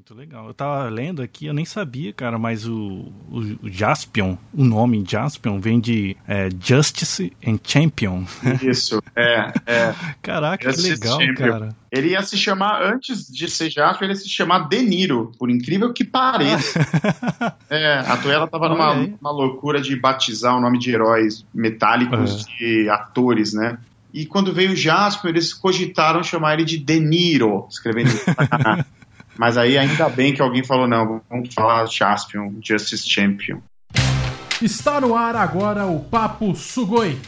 Muito legal. Eu tava lendo aqui, eu nem sabia, cara, mas o, o, o Jaspion, o nome Jaspion vem de é, Justice and Champion. Isso, é. é. Caraca, Justice que legal, Champion. cara. Ele ia se chamar, antes de ser Jaspion, ele ia se chamar Deniro, por incrível que pareça. é, a Toela tava numa, numa loucura de batizar o nome de heróis metálicos é. de atores, né? E quando veio o Jasper, eles cogitaram chamar ele de Deniro, escrevendo. Mas aí ainda bem que alguém falou: não, vamos falar Jaspion, Justice Champion. Está no ar agora o Papo Sugoi,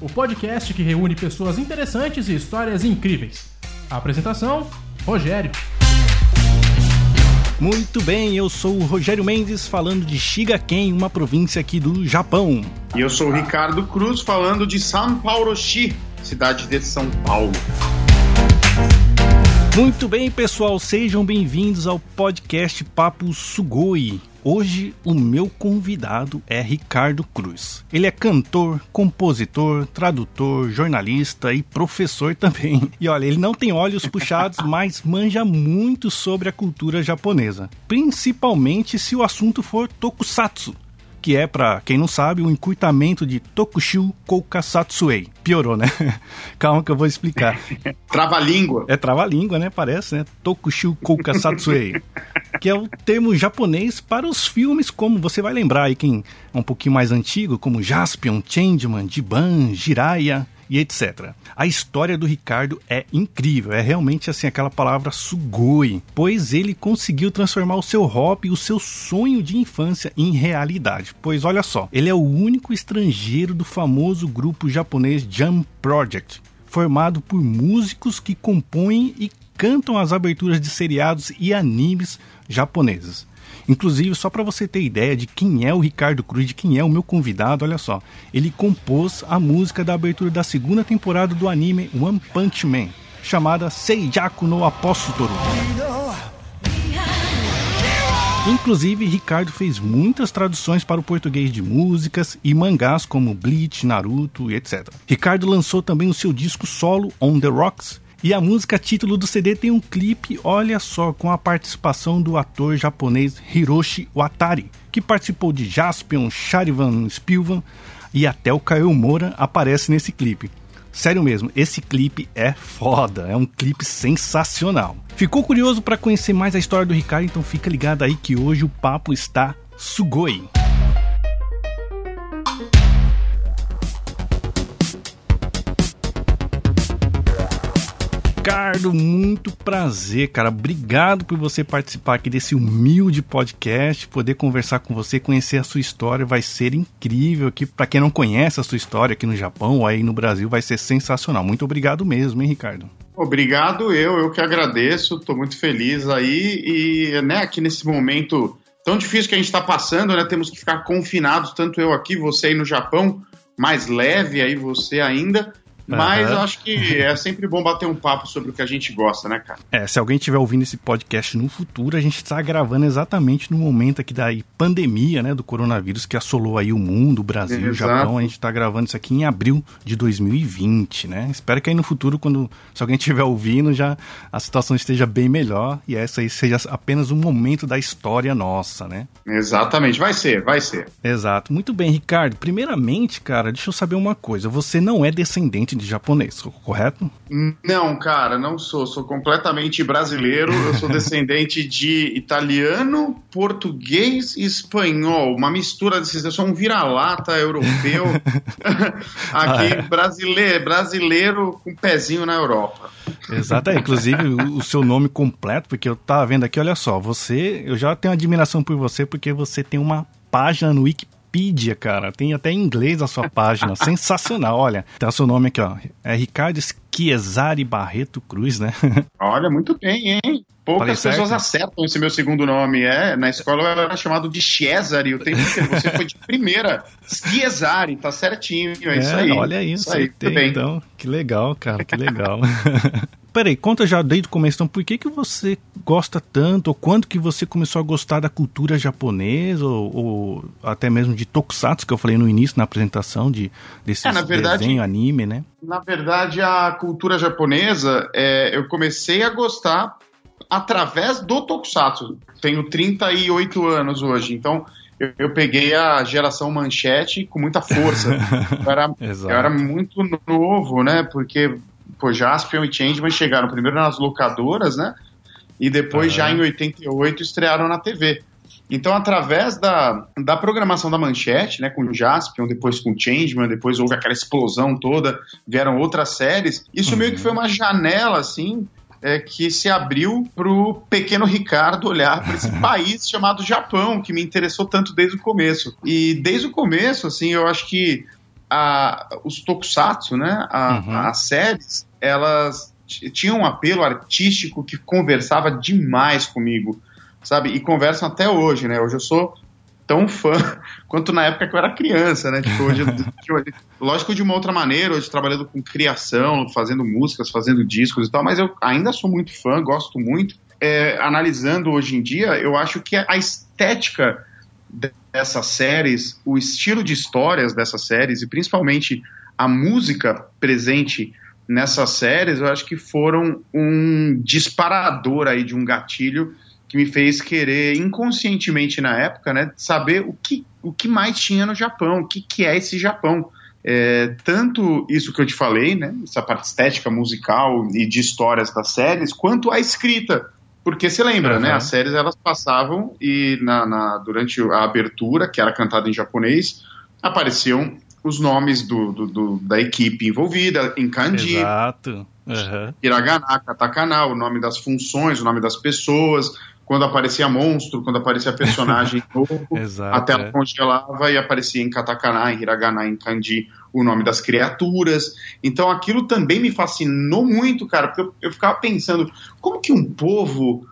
o podcast que reúne pessoas interessantes e histórias incríveis. A apresentação: Rogério. Muito bem, eu sou o Rogério Mendes falando de Shigaken, uma província aqui do Japão. E eu sou o Ricardo Cruz falando de São Paulo-Shi, cidade de São Paulo. Muito bem, pessoal, sejam bem-vindos ao podcast Papo Sugoi. Hoje o meu convidado é Ricardo Cruz. Ele é cantor, compositor, tradutor, jornalista e professor também. E olha, ele não tem olhos puxados, mas manja muito sobre a cultura japonesa, principalmente se o assunto for tokusatsu que é, para quem não sabe, o encurtamento de Tokushu Koukasatsuei. Piorou, né? Calma que eu vou explicar. Trava-língua. É trava-língua, né? Parece, né? Tokushu Koukasatsuei. que é o termo japonês para os filmes, como você vai lembrar aí, quem é um pouquinho mais antigo, como Jaspion, Changeman, Jiban, Jiraiya e etc. A história do Ricardo é incrível, é realmente assim aquela palavra sugoi, pois ele conseguiu transformar o seu hobby, o seu sonho de infância em realidade. Pois olha só, ele é o único estrangeiro do famoso grupo japonês Jam Project, formado por músicos que compõem e cantam as aberturas de seriados e animes japoneses. Inclusive, só para você ter ideia de quem é o Ricardo Cruz, de quem é o meu convidado, olha só. Ele compôs a música da abertura da segunda temporada do anime One Punch Man, chamada Seijaku no Apóstolo. Inclusive, Ricardo fez muitas traduções para o português de músicas e mangás como Bleach, Naruto e etc. Ricardo lançou também o seu disco solo On the Rocks e a música título do CD tem um clipe, olha só, com a participação do ator japonês Hiroshi Watari, que participou de Jaspion, Charivan Spilvan e até o Caio Moura aparece nesse clipe. Sério mesmo, esse clipe é foda, é um clipe sensacional. Ficou curioso para conhecer mais a história do Ricardo? Então fica ligado aí que hoje o papo está sugoi. Ricardo, muito prazer, cara. Obrigado por você participar aqui desse humilde podcast, poder conversar com você, conhecer a sua história, vai ser incrível aqui. Para quem não conhece a sua história aqui no Japão ou aí no Brasil, vai ser sensacional. Muito obrigado mesmo, hein, Ricardo? Obrigado, eu, eu que agradeço, estou muito feliz aí e, né, aqui nesse momento tão difícil que a gente está passando, né, temos que ficar confinados, tanto eu aqui, você aí no Japão, mais leve aí você ainda, mas uhum. eu acho que é sempre bom bater um papo sobre o que a gente gosta, né, cara? É, se alguém estiver ouvindo esse podcast no futuro, a gente está gravando exatamente no momento aqui da pandemia, né, do coronavírus que assolou aí o mundo, o Brasil, Exato. o Japão. A gente está gravando isso aqui em abril de 2020, né? Espero que aí no futuro, quando se alguém estiver ouvindo, já a situação esteja bem melhor e essa aí seja apenas um momento da história nossa, né? Exatamente, vai ser, vai ser. Exato. Muito bem, Ricardo. Primeiramente, cara, deixa eu saber uma coisa. Você não é descendente de japonês, correto? Não, cara, não sou. Sou completamente brasileiro. Eu sou descendente de italiano, português e espanhol. Uma mistura desses. Eu sou um vira-lata europeu. Aqui, ah, é. brasileiro, brasileiro com pezinho na Europa. Exato, é, inclusive o, o seu nome completo, porque eu tava vendo aqui, olha só, você, eu já tenho admiração por você porque você tem uma página no Wikipedia Wikipedia, cara. Tem até em inglês a sua página. Sensacional. Olha, o seu nome aqui, ó. É Ricardo Chiesari Barreto Cruz, né? Olha, muito bem, hein? Poucas Falei pessoas certo? acertam esse meu segundo nome. É, na escola eu era chamado de Chiesari o tempo inteiro. Você foi de primeira. Chiesari, tá certinho. É, é isso aí. Olha isso, isso aí. Tem, bem. Então, que legal, cara, que legal. peraí, conta já desde o começo, então, por que, que você gosta tanto, ou quando que você começou a gostar da cultura japonesa, ou, ou até mesmo de tokusatsu, que eu falei no início, na apresentação, de, desse é, desenho, anime, né? Na verdade, a cultura japonesa, é, eu comecei a gostar através do Tokusatsu. Tenho 38 anos hoje, então eu, eu, peguei a geração manchete com muita força. Eu era, eu era muito novo, né? Porque pô, Jaspion e Changeman chegaram primeiro nas locadoras, né? E depois, uhum. já em 88, estrearam na TV. Então, através da, da programação da Manchete, né, com o Jaspion, depois com o Changeman, depois houve aquela explosão toda, vieram outras séries, isso uhum. meio que foi uma janela, assim, é, que se abriu para o pequeno Ricardo olhar para esse país chamado Japão, que me interessou tanto desde o começo. E desde o começo, assim, eu acho que a, os tokusatsu, né, a, uhum. as séries, elas tinham um apelo artístico que conversava demais comigo, sabe? E conversam até hoje, né? Hoje eu sou tão fã quanto na época que eu era criança, né? Tipo, hoje, lógico de uma outra maneira, hoje trabalhando com criação, fazendo músicas, fazendo discos e tal, mas eu ainda sou muito fã, gosto muito. É, analisando hoje em dia, eu acho que a estética dessas séries, o estilo de histórias dessas séries e principalmente a música presente nessas séries, eu acho que foram um disparador aí de um gatilho que me fez querer inconscientemente na época, né, saber o que, o que mais tinha no Japão, o que, que é esse Japão. É, tanto isso que eu te falei, né, essa parte estética, musical e de histórias das séries, quanto a escrita. Porque você lembra, uhum. né? As séries elas passavam e na, na, durante a abertura, que era cantada em japonês, apareciam os nomes do, do, do, da equipe envolvida em kanji. Exato. Uhum. Hiragana, katakana, o nome das funções, o nome das pessoas quando aparecia monstro, quando aparecia personagem novo, Exato, a tela é. congelava e aparecia em katakana, em hiragana, em kanji, o nome das criaturas. Então aquilo também me fascinou muito, cara, porque eu, eu ficava pensando, como que um povo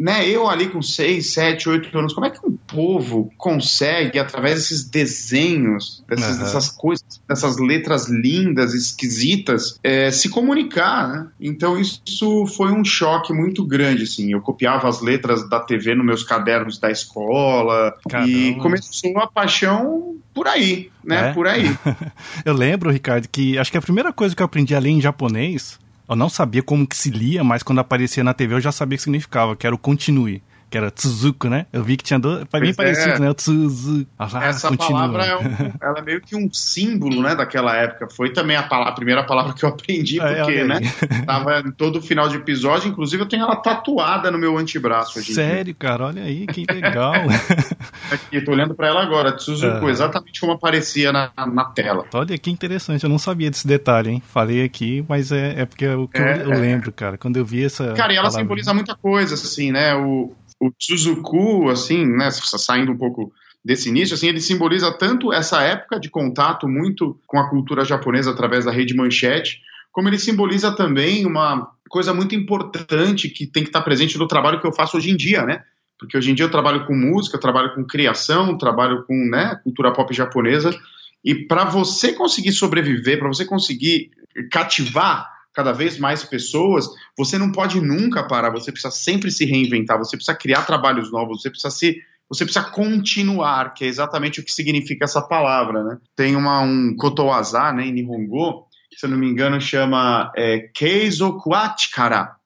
né, eu ali com 6, 7, 8 anos, como é que um povo consegue, através desses desenhos, dessas, uhum. dessas coisas, dessas letras lindas, esquisitas, é, se comunicar, né? Então isso foi um choque muito grande, assim. Eu copiava as letras da TV nos meus cadernos da escola Caramba. e começou a paixão por aí, né? É? Por aí. eu lembro, Ricardo, que acho que a primeira coisa que eu aprendi a ler em japonês eu não sabia como que se lia, mas quando aparecia na TV eu já sabia o que significava, que era o continue que era Tsuzuko, né? Eu vi que tinha dois, bem é. parecido, né? O Tsuzuko. Ah, Essa continua. palavra é, um, ela é meio que um símbolo, né, daquela época. Foi também a, palavra, a primeira palavra que eu aprendi, é, porque, né, tava em todo final de episódio, inclusive eu tenho ela tatuada no meu antebraço hoje Sério, cara? Olha aí, que legal. Aqui, tô olhando para ela agora, Tsuzuko, é. exatamente como aparecia na, na tela. Olha que interessante, eu não sabia desse detalhe, hein? Falei aqui, mas é, é porque é o que eu, é, eu, lembro, cara. Quando eu vi essa. Cara, e ela palavra... simboliza muita coisa, assim, né? O, o Suzuku, assim, né, saindo um pouco desse início, assim, ele simboliza tanto essa época de contato muito com a cultura japonesa através da rede manchete, como ele simboliza também uma coisa muito importante que tem que estar presente no trabalho que eu faço hoje em dia, né? Porque hoje em dia eu trabalho com música, trabalho com criação, trabalho com né, cultura pop japonesa, e para você conseguir sobreviver, para você conseguir cativar cada vez mais pessoas, você não pode nunca parar, você precisa sempre se reinventar, você precisa criar trabalhos novos, você precisa se você precisa continuar, que é exatamente o que significa essa palavra, né? Tem uma, um kotowaza, né, em Nihongo, se eu não me engano chama é, Keizoku Achikara,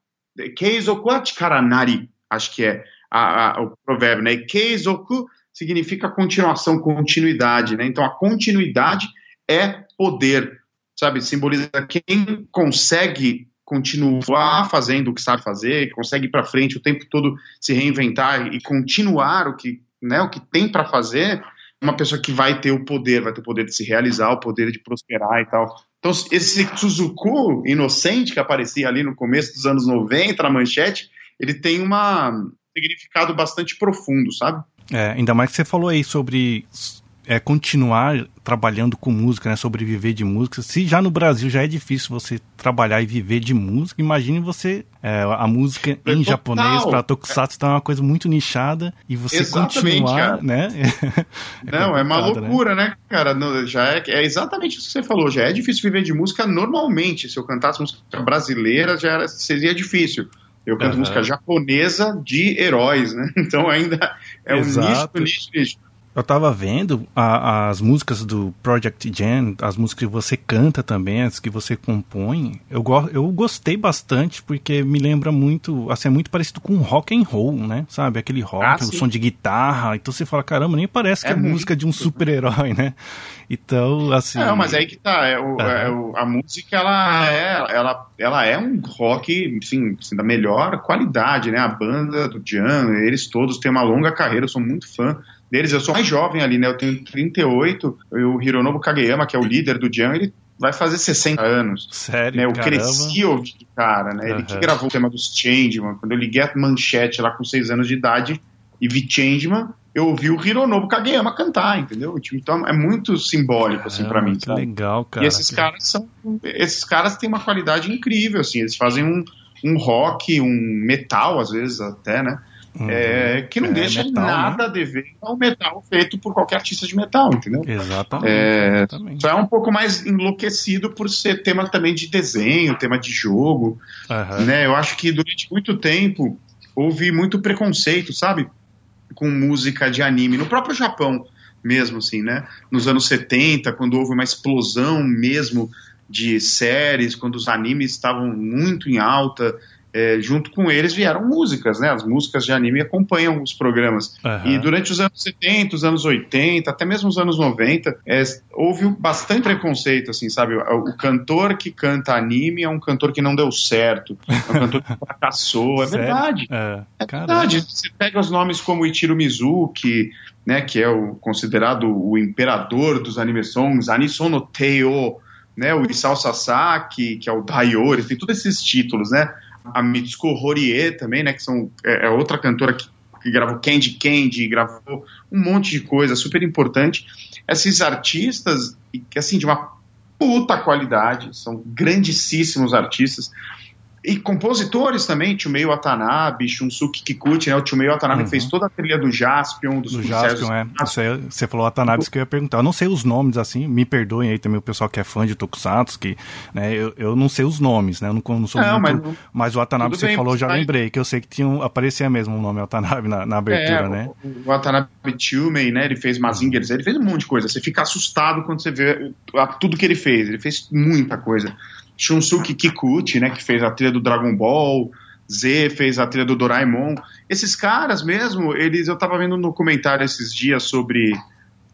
Keizoku Achikara Nari, acho que é a, a, o provérbio, né? Keizoku significa continuação, continuidade, né? Então a continuidade é poder sabe? Simboliza quem consegue continuar fazendo o que sabe fazer, consegue ir para frente o tempo todo se reinventar e continuar o que, né, o que tem para fazer, uma pessoa que vai ter o poder, vai ter o poder de se realizar, o poder de prosperar e tal. Então, esse Suzuku inocente que aparecia ali no começo dos anos 90 na manchete, ele tem uma, um significado bastante profundo, sabe? É, ainda mais que você falou aí sobre é, continuar trabalhando com música, né, sobreviver de música. Se já no Brasil já é difícil você trabalhar e viver de música, imagine você é, a música em Total. japonês para tokusatsu tá uma coisa muito nichada e você exatamente, continuar, cara. né? é Não, é uma né? loucura, né, né cara? já é, é, exatamente isso que você falou. Já é difícil viver de música normalmente. Se eu cantasse música brasileira, já era, seria difícil. Eu canto uhum. música japonesa de heróis, né? Então ainda é Exato. um nicho, nicho, nicho. Eu tava vendo a, as músicas do Project Jam, as músicas que você canta também, as que você compõe. Eu, go eu gostei bastante porque me lembra muito, assim, é muito parecido com rock and roll, né? Sabe? Aquele rock, ah, o som de guitarra. Então você fala, caramba, nem parece que é, é música de um super-herói, né? Então, assim. Não, mas aí que tá. É o, é o, a música, ela é, ela, ela é um rock, assim, assim, da melhor qualidade, né? A banda do Jan, eles todos têm uma longa carreira, eu sou muito fã deles. Eu sou mais jovem ali, né? Eu tenho 38. O Hironobu Kageyama, que é o líder do Jan, ele vai fazer 60 anos. Sério? Né? Eu caramba. cresci ouvindo cara, né? Ele que gravou o tema dos Changeman. Quando eu liguei a manchete lá com 6 anos de idade e vi Changeman, eu ouvi o Hironobu Kageyama cantar, entendeu? Então é muito simbólico, assim, para mim. Que legal, cara. E esses caras são. Esses caras têm uma qualidade incrível, assim. Eles fazem um, um rock, um metal, às vezes, até, né? Uhum. É, que não é, deixa metal, nada né? a dever ao metal feito por qualquer artista de metal, entendeu? Exatamente, é, exatamente. Só é um pouco mais enlouquecido por ser tema também de desenho, tema de jogo. Uhum. Né? Eu acho que durante muito tempo houve muito preconceito, sabe? Com música de anime. No próprio Japão mesmo, assim, né? Nos anos 70, quando houve uma explosão mesmo de séries, quando os animes estavam muito em alta é, junto com eles vieram músicas, né? As músicas de anime acompanham os programas. Uhum. E durante os anos 70, os anos 80, até mesmo os anos 90, é, houve bastante preconceito, assim, sabe? O, o, cantor que canta anime é um cantor que não deu certo, é um cantor que fracassou. É verdade. É, é verdade. Você pega os nomes como Ichiro Mizuki, né? Que é o considerado o imperador dos anime songs, Anisono Teo, né? O Isao Sasaki, que é o Daiori, tem todos esses títulos, né? A Mitsuko Horie também, né, que são, é, é outra cantora que, que gravou Candy Candy, gravou um monte de coisa super importante. Esses artistas, que assim, de uma puta qualidade, são grandíssimos artistas, e compositores também, Tchumei Watanabe, Shunsuke Kikuchi, né? O Tchumei Watanabe uhum. fez toda a trilha do Jaspion, do, do Jaspion, é. Isso aí, você falou Watanabe, que eu ia perguntar. Eu não sei os nomes, assim, me perdoem aí também o pessoal que é fã de Tokusatsu, que, né, eu, eu não sei os nomes, né? Eu não, não sou não, muito... Mas, mas o Watanabe, você bem, falou, já lembrei, que eu sei que tinha um, aparecia mesmo o nome Watanabe na, na abertura, é, né? O, o Watanabe Tchumei, né? Ele fez Mazingers, ele fez um monte de coisa. Você fica assustado quando você vê tudo que ele fez. Ele fez muita coisa. Shunsuke Kikuchi, né, que fez a trilha do Dragon Ball, Z fez a trilha do Doraemon. Esses caras mesmo, eles eu tava vendo no comentário esses dias sobre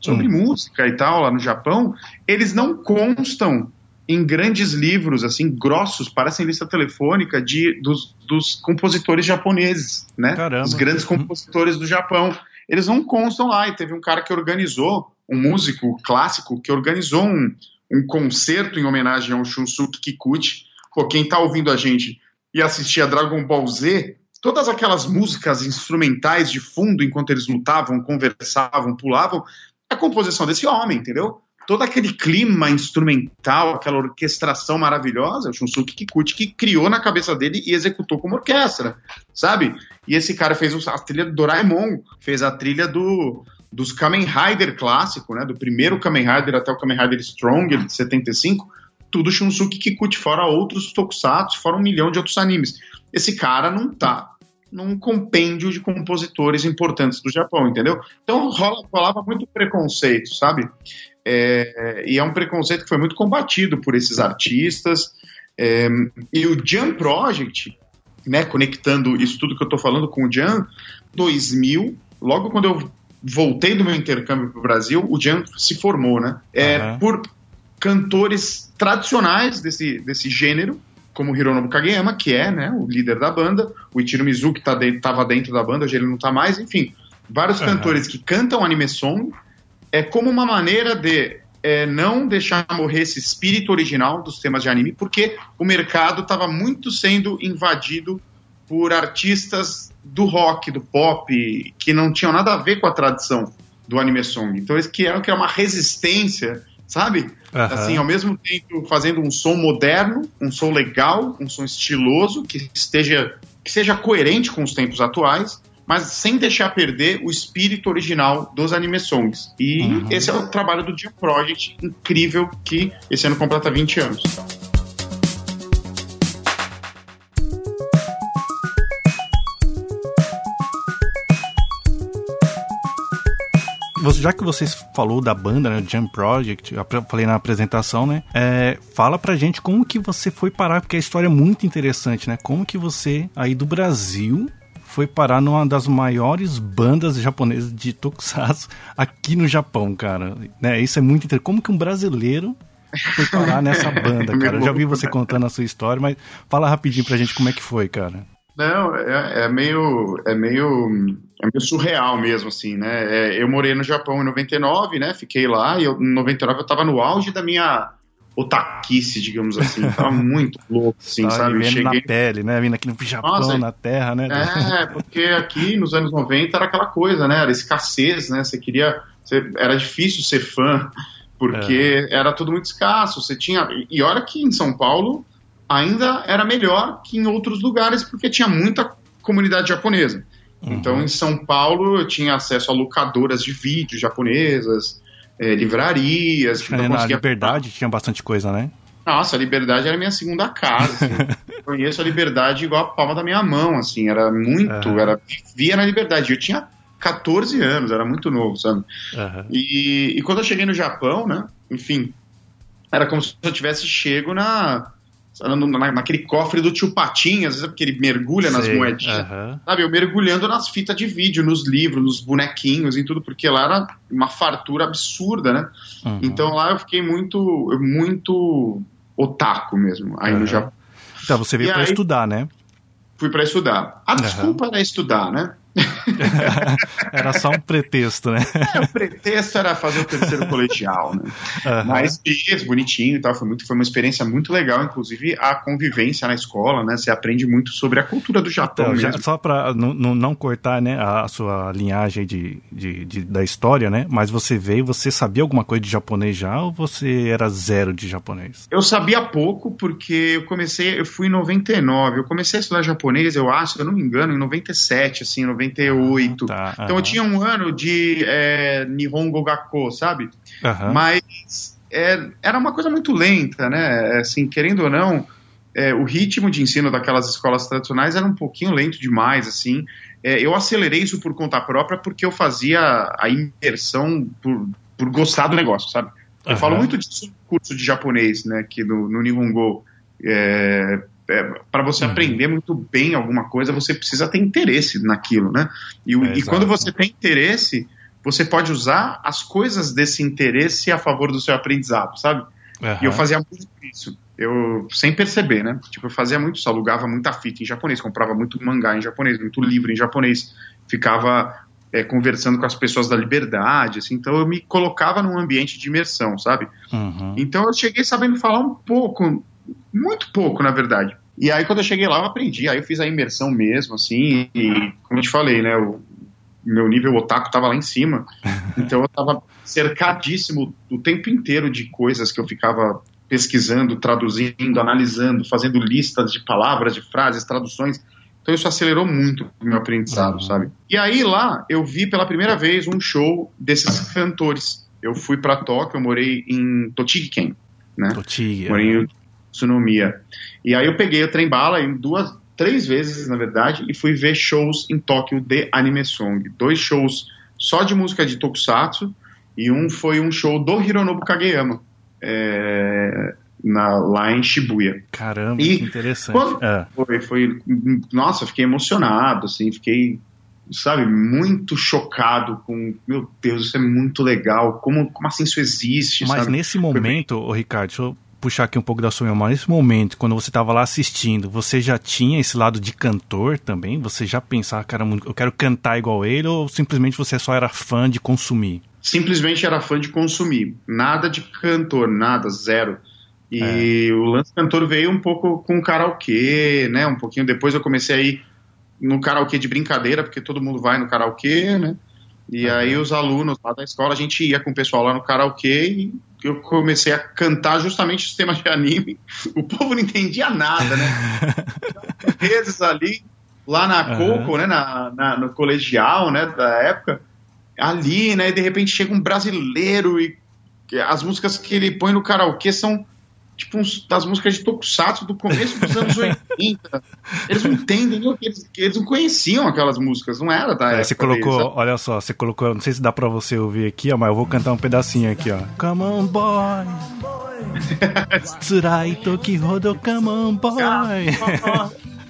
sobre hum. música e tal lá no Japão, eles não constam em grandes livros assim grossos, parecem lista telefônica de dos, dos compositores japoneses, né? Caramba. Os grandes uhum. compositores do Japão. Eles não constam lá e teve um cara que organizou, um músico clássico que organizou um um concerto em homenagem ao Shunsuke Kikuchi. Pô, quem tá ouvindo a gente e assistia Dragon Ball Z, todas aquelas músicas instrumentais de fundo enquanto eles lutavam, conversavam, pulavam, é a composição desse homem, entendeu? Todo aquele clima instrumental, aquela orquestração maravilhosa, o Shunsuke Kikuchi que criou na cabeça dele e executou como orquestra, sabe? E esse cara fez a trilha do Doraemon, fez a trilha do, dos Kamen Rider clássico, né, do primeiro Kamen Rider até o Kamen Rider Strong de 75, tudo Shunsuke Kikuchi, fora outros tokusatsu, fora um milhão de outros animes. Esse cara não tá num compêndio de compositores importantes do Japão, entendeu? Então rola, rolava muito preconceito, sabe? É, e é um preconceito que foi muito combatido por esses artistas. É, e o Jam Project, né, conectando isso tudo que eu tô falando com o Jam, 2000, logo quando eu voltei do meu intercâmbio para o Brasil, o Jan se formou, né? É, uhum. Por cantores tradicionais desse, desse gênero, como Hironobu Kageyama, que é né, o líder da banda, o Ichiro Mizuki tá estava dentro da banda, hoje ele não está mais, enfim, vários uhum. cantores que cantam anime song, é como uma maneira de é, não deixar morrer esse espírito original dos temas de anime, porque o mercado estava muito sendo invadido por artistas do rock, do pop, que não tinham nada a ver com a tradição do anime song. Então eles queriam criar uma resistência, sabe? Uhum. Assim, ao mesmo tempo fazendo um som moderno, um som legal, um som estiloso, que esteja que seja coerente com os tempos atuais, mas sem deixar perder o espírito original dos anime songs. E uhum. esse é o trabalho do Jam Project, incrível, que esse ano completa 20 anos. Já que você falou da banda, né, Jam Project, eu falei na apresentação, né, é, fala pra gente como que você foi parar, porque a história é muito interessante, né, como que você, aí do Brasil, foi parar numa das maiores bandas japonesas de tokusatsu aqui no Japão, cara. Né? Isso é muito interessante. Como que um brasileiro foi parar nessa banda, cara? Eu já vi você contando a sua história, mas fala rapidinho pra gente como é que foi, cara. Não, é, é meio, é meio, é meio surreal mesmo, assim, né? É, eu morei no Japão em 99, né? Fiquei lá e eu, em 99 eu tava no auge da minha otaquice, digamos assim. Tava muito louco, assim, Tava sabe? Cheguei... Cheguei na pele, né? Vindo aqui no Japão, Nossa, na terra, né? É, porque aqui nos anos 90 era aquela coisa, né? Era escassez, né? Você queria. Você... Era difícil ser fã, porque é. era tudo muito escasso. Você tinha. E olha que em São Paulo ainda era melhor que em outros lugares, porque tinha muita comunidade japonesa. Uhum. Então, em São Paulo, eu tinha acesso a locadoras de vídeos japonesas, é, livrarias. Então na Liberdade tinha bastante coisa, né? Nossa, a Liberdade era minha segunda casa. Assim. Conheço a Liberdade igual a palma da minha mão, assim. Era muito, uhum. era vivia na Liberdade. Eu tinha 14 anos, era muito novo, sabe? Uhum. E, e quando eu cheguei no Japão, né? Enfim, era como se eu tivesse chego na naquele cofre do tio Patinhas, às vezes porque ele mergulha Sei, nas moedinhas, sabe? Eu mergulhando nas fitas de vídeo, nos livros, nos bonequinhos e tudo, porque lá era uma fartura absurda, né? Uhum. Então lá eu fiquei muito, muito otaku mesmo, aí uhum. no Japão. Então você veio para estudar, né? Fui para estudar. A desculpa era estudar, né? era só um pretexto, né? É, o pretexto era fazer o terceiro colegial, né? Uhum. Mas bonitinho e tal, foi, muito, foi uma experiência muito legal, inclusive a convivência na escola, né? Você aprende muito sobre a cultura do Japão então, Só para não cortar né, a sua linhagem de, de, de, da história, né? Mas você veio, você sabia alguma coisa de japonês já ou você era zero de japonês? Eu sabia pouco porque eu comecei, eu fui em 99, eu comecei a estudar japonês, eu acho, se eu não me engano, em 97, assim, 98. tá, então eu tinha um ano de é, Nihongo Gakko, sabe? Mas é, era uma coisa muito lenta, né? Assim, querendo ou não, é, o ritmo de ensino daquelas escolas tradicionais era um pouquinho lento demais, assim. É, eu acelerei isso por conta própria porque eu fazia a imersão por, por gostar do negócio, sabe? Eu uhum. falo muito disso no curso de japonês, né? Que no, no Nihongo, é, é, para você uhum. aprender muito bem alguma coisa, você precisa ter interesse naquilo, né? E, é, e quando você tem interesse, você pode usar as coisas desse interesse a favor do seu aprendizado, sabe? Uhum. E eu fazia muito isso. Eu, sem perceber, né? Tipo, eu fazia muito isso, alugava muita fita em japonês, comprava muito mangá em japonês, muito livro em japonês, ficava é, conversando com as pessoas da liberdade, assim, então eu me colocava num ambiente de imersão, sabe? Uhum. Então eu cheguei sabendo falar um pouco, muito pouco, na verdade. E aí, quando eu cheguei lá, eu aprendi. Aí eu fiz a imersão mesmo, assim, e como eu te falei, né, o meu nível otaku tava lá em cima. Então eu tava cercadíssimo o tempo inteiro de coisas que eu ficava pesquisando, traduzindo, analisando, fazendo listas de palavras, de frases, traduções. Então isso acelerou muito o meu aprendizado, uhum. sabe? E aí lá eu vi pela primeira vez um show desses cantores. Eu fui para Tóquio, eu morei em Tochigi-ken, né? Tochigi. Morei em Tsunomiya. E aí eu peguei o trem bala em duas, três vezes, na verdade, e fui ver shows em Tóquio de anime song. Dois shows só de música de tokusatsu e um foi um show do Hironobu Kageyama. É, na, lá em Shibuya. Caramba, e que interessante. Quando, é. foi, foi, nossa, fiquei emocionado, assim, fiquei, sabe, muito chocado com, meu Deus, isso é muito legal, como, como assim isso existe, Mas sabe? nesse momento, Ricardo, deixa eu puxar aqui um pouco da sua memória. Nesse momento, quando você estava lá assistindo, você já tinha esse lado de cantor também? Você já pensava, cara, eu quero cantar igual ele? Ou simplesmente você só era fã de consumir? Simplesmente era fã de consumir. Nada de cantor, nada, zero. E é. o lance cantor veio um pouco com karaokê, né? Um pouquinho depois eu comecei a ir no karaokê de brincadeira, porque todo mundo vai no karaokê, né? E uhum. aí os alunos lá da escola, a gente ia com o pessoal lá no karaokê e eu comecei a cantar justamente os temas de anime. O povo não entendia nada, né? vezes ali, lá na uhum. Coco, né, na, na, no colegial, né, da época, ali, né, e de repente chega um brasileiro e as músicas que ele põe no karaokê são tipo uns, das músicas de Tokusatsu do começo dos anos 80. Eles não entendem, eles, eles não conheciam aquelas músicas, não era da é, Você colocou, deles, olha só, você colocou, não sei se dá pra você ouvir aqui, ó, mas eu vou cantar um pedacinho aqui, ó. Come on, boy. Tsurai toki hodo, come on, boy.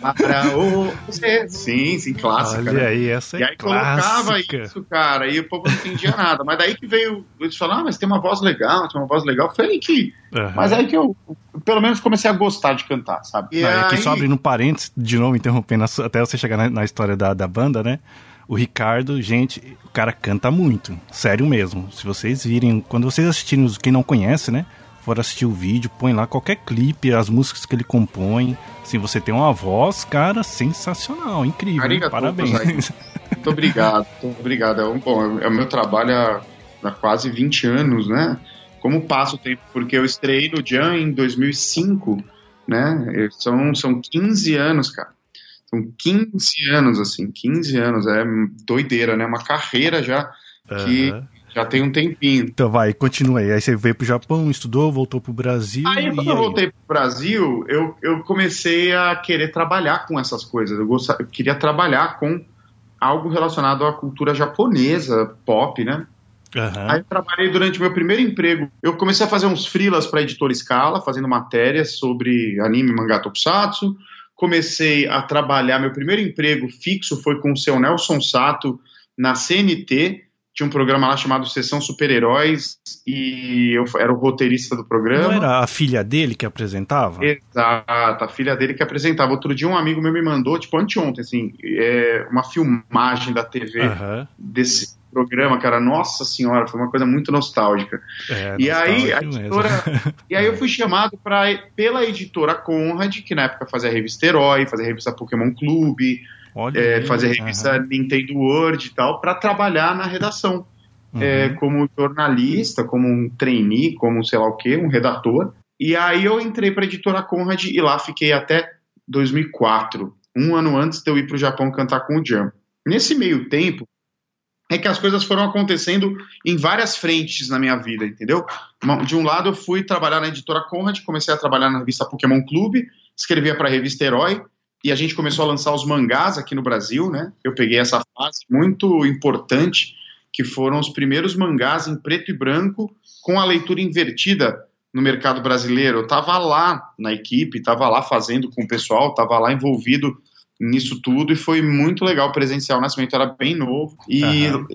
Para o você. Sim, sim, clássica. Olha né? aí, essa é E aí clássica. colocava isso, cara, e o povo não entendia nada. Mas daí que veio, eles falaram, ah, mas tem uma voz legal, tem uma voz legal. Foi aí que. Uhum. Mas aí que eu, pelo menos, comecei a gostar de cantar, sabe? E Não, aí... Aqui só abrindo parênteses, de novo interrompendo, até você chegar na, na história da, da banda, né? O Ricardo, gente, o cara canta muito, sério mesmo. Se vocês virem, quando vocês assistirem, quem não conhece, né? For assistir o vídeo, põe lá qualquer clipe, as músicas que ele compõe. Assim, você tem uma voz, cara, sensacional, incrível. Arigato, Parabéns. Muito obrigado, muito obrigado. É, um, bom, é o meu trabalho há, há quase 20 anos, né? Como passa o tempo? Porque eu estreiei no Jan em 2005, né? São, são 15 anos, cara. São 15 anos, assim, 15 anos. É doideira, né? Uma carreira já que Aham. Já tem um tempinho. Então vai, continua aí. Aí você veio pro Japão, estudou, voltou pro Brasil. Aí, e quando eu aí? voltei pro Brasil, eu, eu comecei a querer trabalhar com essas coisas. Eu, gosta- eu queria trabalhar com algo relacionado à cultura japonesa, pop, né? Aham. Aí eu trabalhei durante meu primeiro emprego. Eu comecei a fazer uns freelas para editora Scala, fazendo matérias sobre anime, mangá, tokusatsu. Comecei a trabalhar, meu primeiro emprego fixo foi com o seu Nelson Sato na CNT. Tinha um programa lá chamado Sessão Super-Heróis e eu era o roteirista do programa. Não era a filha dele que apresentava? Exato, a filha dele que apresentava. Outro dia um amigo meu me mandou, tipo, anteontem, assim, é, uma filmagem da TV Aham. desse programa, cara. Nossa senhora, foi uma coisa muito nostálgica. É, E aí, a nostálgico mesmo. editora, e aí eu fui chamado pra, pela editora Conrad, que na época fazia a revista Herói, fazia a revista Pokémon Clube, é, a revista aham. Nintendo World e tal, para trabalhar na redação. Uhum. É, como jornalista, como um trainee, como sei lá o que, um redator. E aí eu entrei para a editora Conrad e lá fiquei até 2004, um ano antes de eu ir para o Japão cantar com o Jam. Nesse meio tempo, é que as coisas foram acontecendo em várias frentes na minha vida, entendeu? De um lado, eu fui trabalhar na editora Conrad, comecei a trabalhar na revista Pokémon Clube, escrevia para a revista Herói, e a gente começou a lançar os mangás aqui no Brasil, né? Eu peguei essa fase muito importante, que foram os primeiros mangás em preto e branco com a leitura invertida no mercado brasileiro. Eu estava lá na equipe, estava lá fazendo com o pessoal, estava lá envolvido nisso tudo e foi muito legal presenciar o nascimento, era bem novo. E Aham.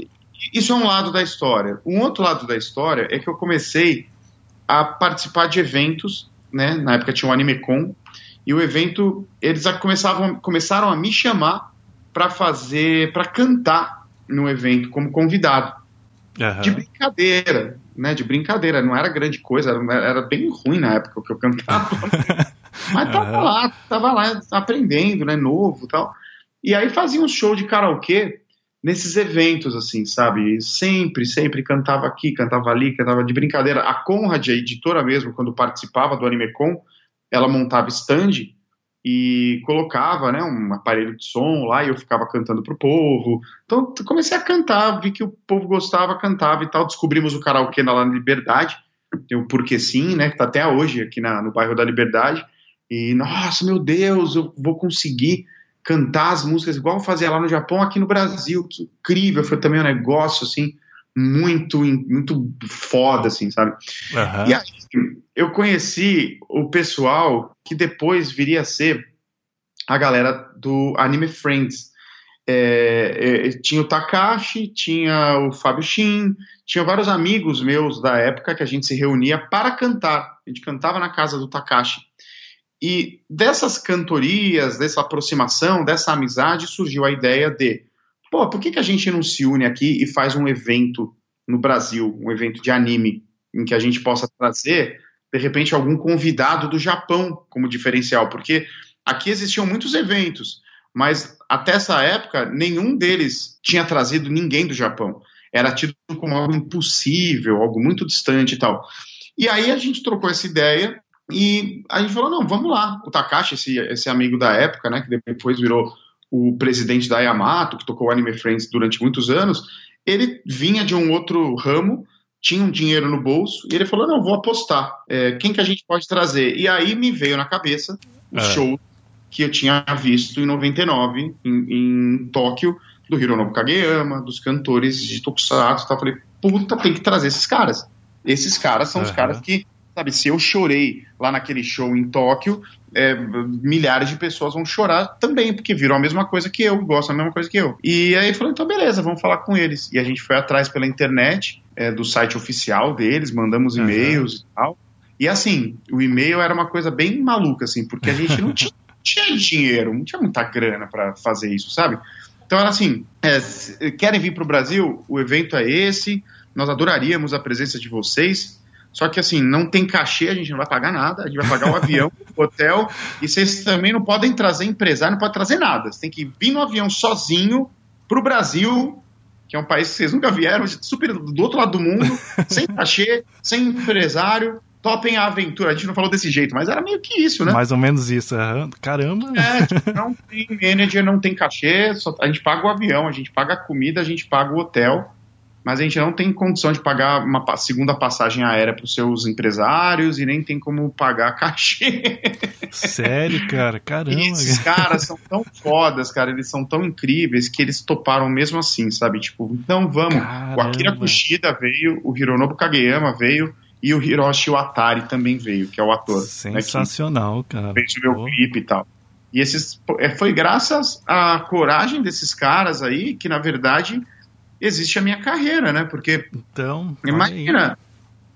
isso é um lado da história. Um outro lado da história é que eu comecei a participar de eventos, né? Na época tinha o AnimeCon, e o evento, eles começavam, começaram a me chamar para fazer, para cantar no evento como convidado Aham. de brincadeira, né? De brincadeira, não era grande coisa, era, era bem ruim na época que eu cantava. Mas tava Aham. lá, tava lá aprendendo, né? Novo e tal. E aí fazia um show de karaokê nesses eventos, assim, sabe? Sempre, sempre cantava aqui, cantava ali, cantava de brincadeira. A Conrad, a editora mesmo, quando participava do AnimeCon, ela montava stand e colocava, né, um aparelho de som lá e eu ficava cantando pro povo. Então comecei a cantar, vi que o povo gostava, cantava e tal. Descobrimos o karaokê lá na Liberdade, tem o Porque Sim, né, que tá até hoje aqui na, no bairro da Liberdade. E, nossa, meu Deus, eu vou conseguir cantar as músicas igual eu fazia lá no Japão, aqui no Brasil. Que incrível, foi também um negócio, assim, muito, muito foda, assim, sabe? Aham. E aí, eu conheci o pessoal que depois viria a ser a galera do Anime Friends. É, é, tinha o Takashi, tinha o Fábio Shin, tinha vários amigos meus da época que a gente se reunia para cantar. A gente cantava na casa do Takashi. E dessas cantorias, dessa aproximação, dessa amizade, surgiu a ideia de: pô, por que, que a gente não se une aqui e faz um evento no Brasil, um evento de anime, em que a gente possa trazer, de repente, algum convidado do Japão como diferencial? Porque aqui existiam muitos eventos, mas até essa época, nenhum deles tinha trazido ninguém do Japão. Era tido como algo impossível, algo muito distante e tal. E aí a gente trocou essa ideia e a gente falou, não, vamos lá. O Takashi, esse, esse amigo da época, né, que depois virou o presidente da Yamato, que tocou Anime Friends durante muitos anos, ele vinha de um outro ramo, tinha um dinheiro no bolso, e ele falou: não, vou apostar. É, quem que a gente pode trazer? E aí me veio na cabeça o é. show que eu tinha visto em 99, em, em Tóquio, do Hironobu Kageyama, dos cantores de Tokusatsu. Eu falei, puta, tem que trazer esses caras. Esses caras são uhum. os caras que, sabe, se eu chorei lá naquele show em Tóquio, é, milhares de pessoas vão chorar também, porque viram a mesma coisa que eu, gostam da mesma coisa que eu. E aí falou, então beleza, vamos falar com eles. E a gente foi atrás pela internet, é, do site oficial deles, mandamos e-mails uhum. e tal. E assim, o e-mail era uma coisa bem maluca, assim, porque a gente não tinha, tinha dinheiro, não tinha muita grana para fazer isso, sabe? Então era assim: é, querem vir para o Brasil? O evento é esse, nós adoraríamos a presença de vocês. Só que assim, não tem cachê, a gente não vai pagar nada, a gente vai pagar o avião, o hotel, e vocês também não podem trazer empresário, não pode trazer nada. Você tem que vir no avião sozinho para o Brasil, que é um país que vocês nunca vieram, super do outro lado do mundo, sem cachê, sem empresário, topem a aventura. A gente não falou desse jeito, mas era meio que isso, né? Mais ou menos isso. Caramba! É, tipo, não tem manager, não tem cachê, só, a gente paga o avião, a gente paga a comida, a gente paga o hotel, mas a gente não tem condição de pagar uma segunda passagem aérea para os seus empresários e nem tem como pagar cachê. Sério, cara? Caramba! E esses caras são tão fodas, cara, eles são tão incríveis que eles toparam mesmo assim, sabe? Tipo, então vamos. Caramba. O Akira Kushida veio, o Hironobu Kageyama veio, e o Hiroshi Watari também veio, que é o ator. Sensacional, né, cara. Fez o meu clipe e tal. E esses, é, foi graças à coragem desses caras aí que, na verdade, existe a minha carreira, né? Porque. Então. Imagina,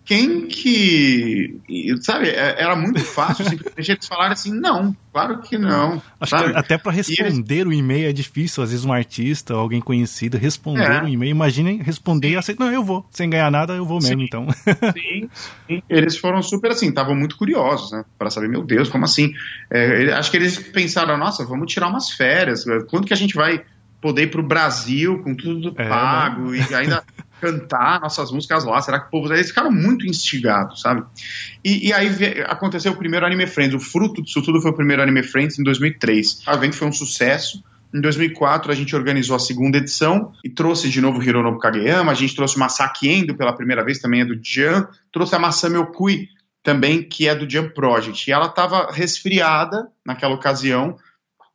quem que. Sabe, é, era muito fácil simplesmente eles falarem assim, não, claro que não. Acho sabe? que até para responder eles... o e-mail é difícil, às vezes um artista, alguém conhecido, responder é. o e-mail. Imaginem responder e aceitar, não, eu vou. Sem ganhar nada, eu vou mesmo, sim. então. Sim, sim, eles foram super assim, estavam muito curiosos, né? Para saber, meu Deus, como assim? É, acho que eles pensaram, nossa, vamos tirar umas férias, quando que a gente vai poder ir pro Brasil com tudo é, pago né? e ainda cantar nossas músicas lá? Será que o povo. Eles ficaram muito instigados, sabe? E, e aí aconteceu o primeiro Anime Friends. O fruto disso tudo foi o primeiro Anime Friends em 2003. O evento foi um sucesso. Em 2004 a gente organizou a segunda edição e trouxe de novo Hironobu Kageyama, a gente trouxe o Masaki Endo pela primeira vez, também é do Jan, trouxe a Masami Okui também, que é do Jan Project. E ela estava resfriada naquela ocasião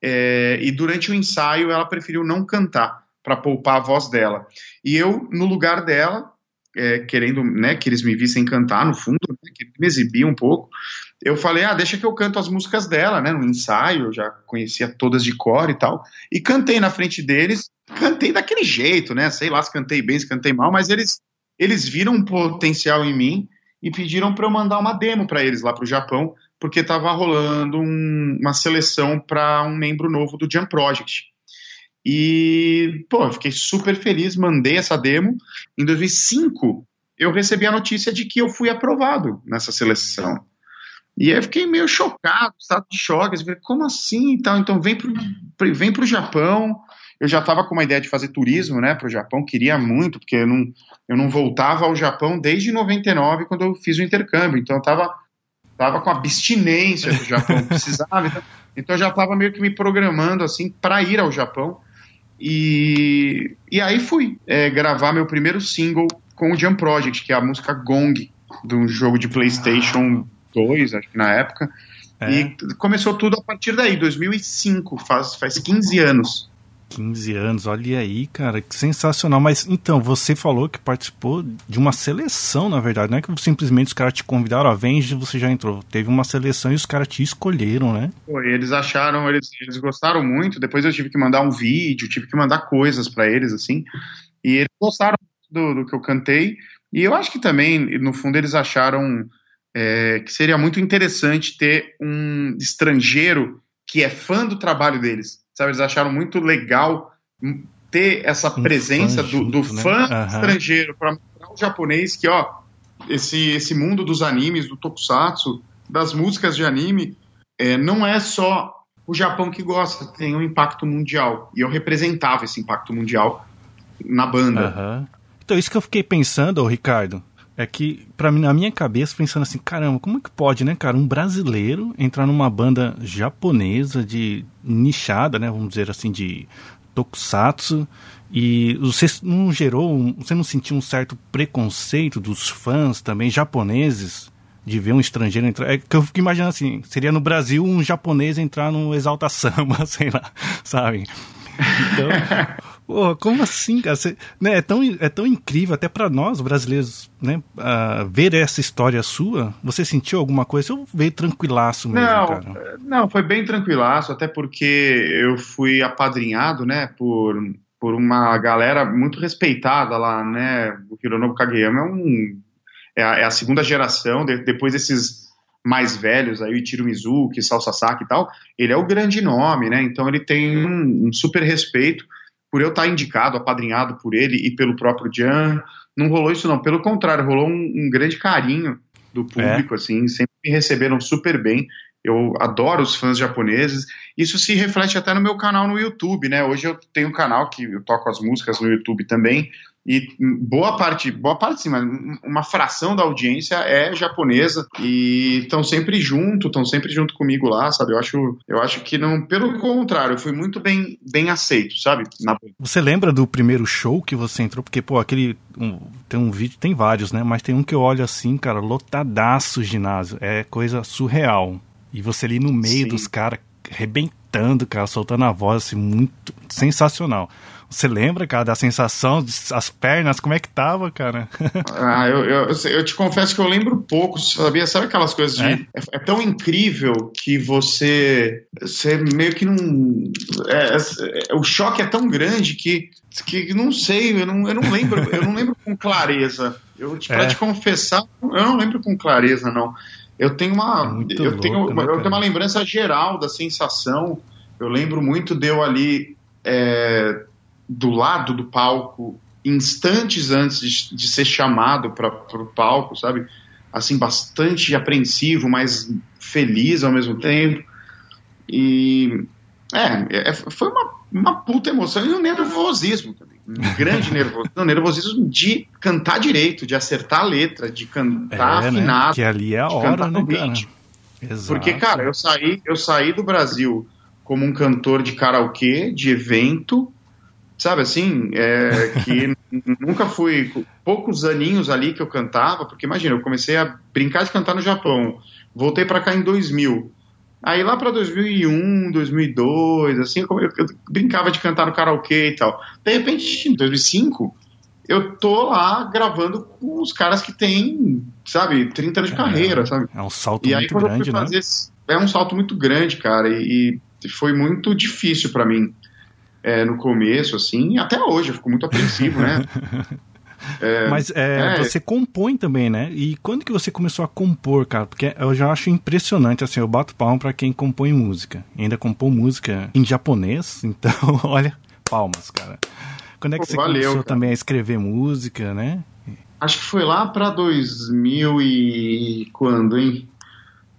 é, e durante o ensaio ela preferiu não cantar para poupar a voz dela. E eu, no lugar dela, é, querendo né, que eles me vissem cantar no fundo, né, que me exibia um pouco, eu falei, ah, deixa que eu canto as músicas dela, né, no ensaio, eu já conhecia todas de cor e tal, e cantei na frente deles, cantei daquele jeito, né, sei lá se cantei bem, se cantei mal, mas eles, eles viram um potencial em mim e pediram para eu mandar uma demo para eles lá para o Japão, porque estava rolando um, uma seleção para um membro novo do Jam Project. E, pô, eu fiquei super feliz, mandei essa demo. Em 2005, eu recebi a notícia de que eu fui aprovado nessa seleção. E aí eu fiquei meio chocado, estado de choque. Eu falei, como assim? Então, então vem pro, vem Japão. Eu já estava com uma ideia de fazer turismo, né, pro Japão, queria muito, porque eu não, eu não voltava ao Japão desde 99, quando eu fiz o intercâmbio. Então eu estava tava com abstinência do Japão, precisava. Então, então eu já estava meio que me programando assim para ir ao Japão. E, e aí fui é, gravar meu primeiro single com o Jam Project, que é a música Gong, de um jogo de PlayStation 2, acho que na época. É. E começou tudo a partir daí, 2005, faz, faz 15 anos. 15 anos, olha aí, cara, que sensacional. Mas então, você falou que participou de uma seleção, na verdade, não é que simplesmente os caras te convidaram, a vem e você já entrou. Teve uma seleção e os caras te escolheram, né? Foi, eles acharam, eles, eles gostaram muito. Depois eu tive que mandar um vídeo, tive que mandar coisas para eles, assim. E eles gostaram do, do, que eu cantei. E eu acho que também, no fundo, eles acharam é, que seria muito interessante ter um estrangeiro que é fã do trabalho deles sabe? Eles acharam muito legal ter essa um presença fã do, junto, do, fã né? estrangeiro para mostrar o japonês que, ó, esse, esse mundo dos animes, do tokusatsu, das músicas de anime, é, não é só o Japão que gosta, tem um impacto mundial. E eu representava esse impacto mundial na banda. Uhum. Então, isso que eu fiquei pensando, Ricardo, é que, para mim, na minha cabeça, pensando assim, caramba, como é que pode, né, cara, um brasileiro entrar numa banda japonesa de nichada, né, vamos dizer assim, de tokusatsu, E você não gerou, você não sentiu um certo preconceito dos fãs também japoneses de ver um estrangeiro entrar? É que eu fico imaginando assim, seria no Brasil um japonês entrar no Exalta Samba, sei lá, sabe? Então, Pô, como assim, cara? Você, né, é, tão, é tão incrível, até para nós brasileiros, né? Uh, ver essa história sua. Você sentiu alguma coisa? Eu veio tranquilaço mesmo, não, cara. Não, foi bem tranquilaço, até porque eu fui apadrinhado, né, por, por uma galera muito respeitada lá, né? O Hironobu Kageyama é um. É a, é a segunda geração, de, depois desses mais velhos aí, o Ichiro Mizuki, Sal Sasaki e tal, ele é o grande nome, né? Então ele tem um, um super respeito por eu estar indicado, apadrinhado por ele e pelo próprio Jan. Não rolou isso, não. Pelo contrário, rolou um, um grande carinho do público, é. assim, sempre me receberam super bem. Eu adoro os fãs japoneses. Isso se reflete até no meu canal no YouTube, né? Hoje eu tenho um canal que eu toco as músicas no YouTube também. E boa parte, boa parte sim, mas uma fração da audiência é japonesa e estão sempre junto, estão sempre junto comigo lá, sabe? Eu acho, eu acho que não, pelo contrário, eu fui muito bem, bem aceito, sabe? Na... Você lembra do primeiro show que você entrou? Porque, pô, aquele um, tem um vídeo, tem vários, né? Mas tem um que eu olho assim, cara, lotadaço o ginásio, é coisa surreal. E você ali no meio sim. dos caras, arrebentando, cara, soltando a voz, assim, muito sensacional. Você lembra, cara, da sensação, as pernas, como é que tava, cara? ah, eu, eu, eu, te confesso que eu lembro pouco, sabia? Sabe aquelas coisas de. É, é, é tão incrível que você. Você meio que não. É, é, o choque é tão grande que. que não sei, eu não, eu não lembro, eu não lembro com clareza. Eu, pra é. te confessar, eu não lembro com clareza, não. Eu tenho uma. É eu, louco, tenho, né, eu tenho uma lembrança geral da sensação. Eu lembro muito de eu ali. É, do lado do palco instantes antes de, de ser chamado para o palco, sabe? Assim, bastante apreensivo, mas feliz ao mesmo tempo. E é, é foi uma, uma puta emoção e um nervosismo também. Um grande nervosismo, um nervosismo de cantar direito, de acertar a letra, de cantar é, né? afinado. Né? Que ali é a hora, né, cara? Exato. Porque, cara, eu saí, eu saí do Brasil como um cantor de karaokê, de evento, sabe assim, é, que nunca fui, poucos aninhos ali que eu cantava, porque imagina, eu comecei a brincar de cantar no Japão, voltei para cá em 2000, aí lá para 2001, 2002, assim, eu, eu, eu, brincava de cantar no karaokê e tal, de repente, em 2005, eu tô lá gravando com os caras que têm, sabe, 30 anos de é, carreira, sabe? É um salto e muito grande, né? Fazer, é um salto muito grande, cara, e, e foi muito difícil para mim é, no começo, assim, até hoje, eu fico muito apreensivo, né? É, Mas é, é, você compõe também, né? E quando que você começou a compor, cara? Porque eu já acho impressionante, assim, eu bato palma para quem compõe música. E ainda compõe música em japonês, então, olha, palmas, cara. Quando é que Pô, você valeu, começou cara. também a escrever música, né? Acho que foi lá para 2000 e quando, hein?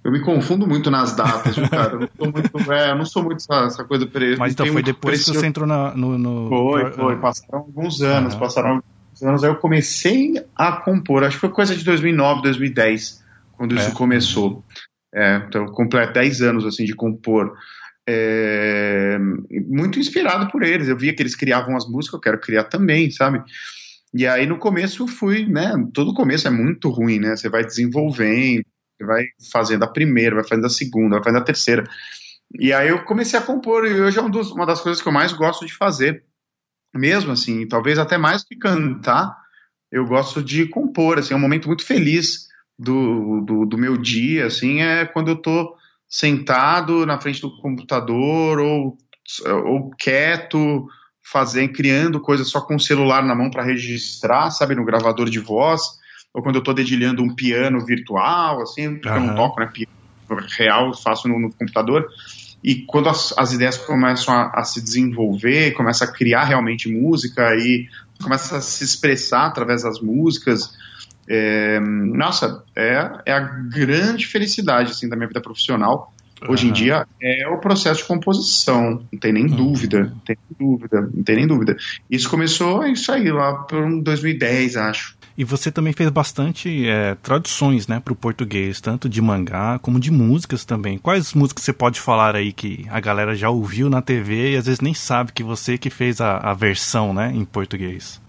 Eu me confundo muito nas datas, cara? Eu não sou muito, é, eu não sou muito essa, essa coisa presa. Mas então foi depois que você entrou na, no, no, Foi, foi. Passaram alguns anos, uhum. passaram alguns anos. Aí eu comecei a compor. Acho que foi coisa de 2009, 2010, quando é. isso começou. É, então, completo 10 anos, assim, de compor. É, muito inspirado por eles. Eu via que eles criavam as músicas, eu quero criar também, sabe? E aí no começo fui, né? Todo começo é muito ruim, né? Você vai desenvolvendo, vai fazendo a primeira, vai fazendo a segunda, vai fazendo a terceira. E aí eu comecei a compor, e hoje é um dos, uma das coisas que eu mais gosto de fazer. Mesmo assim, talvez até mais que cantar, eu gosto de compor, assim, é um momento muito feliz do, do, do meu dia, assim, é quando eu tô sentado na frente do computador ou, ou quieto, fazendo, criando coisas só com o celular na mão para registrar, sabe, no gravador de voz ou quando eu estou dedilhando um piano virtual, assim, porque uhum. eu não toco, né, piano real, faço no, no computador, e quando as, as ideias começam a, a, se desenvolver, começa a criar realmente música e começa a se expressar através das músicas, é, nossa, é, é a grande felicidade assim da minha vida profissional Hoje em dia é o processo de composição, não tem nem uhum. dúvida, não tem nem dúvida, não tem nem dúvida. Isso começou isso aí lá por 2010, acho. E você também fez bastante é, traduções, né, para o português, tanto de mangá como de músicas também. Quais músicas você pode falar aí que a galera já ouviu na TV e às vezes nem sabe que você que fez a, a versão, né, em português?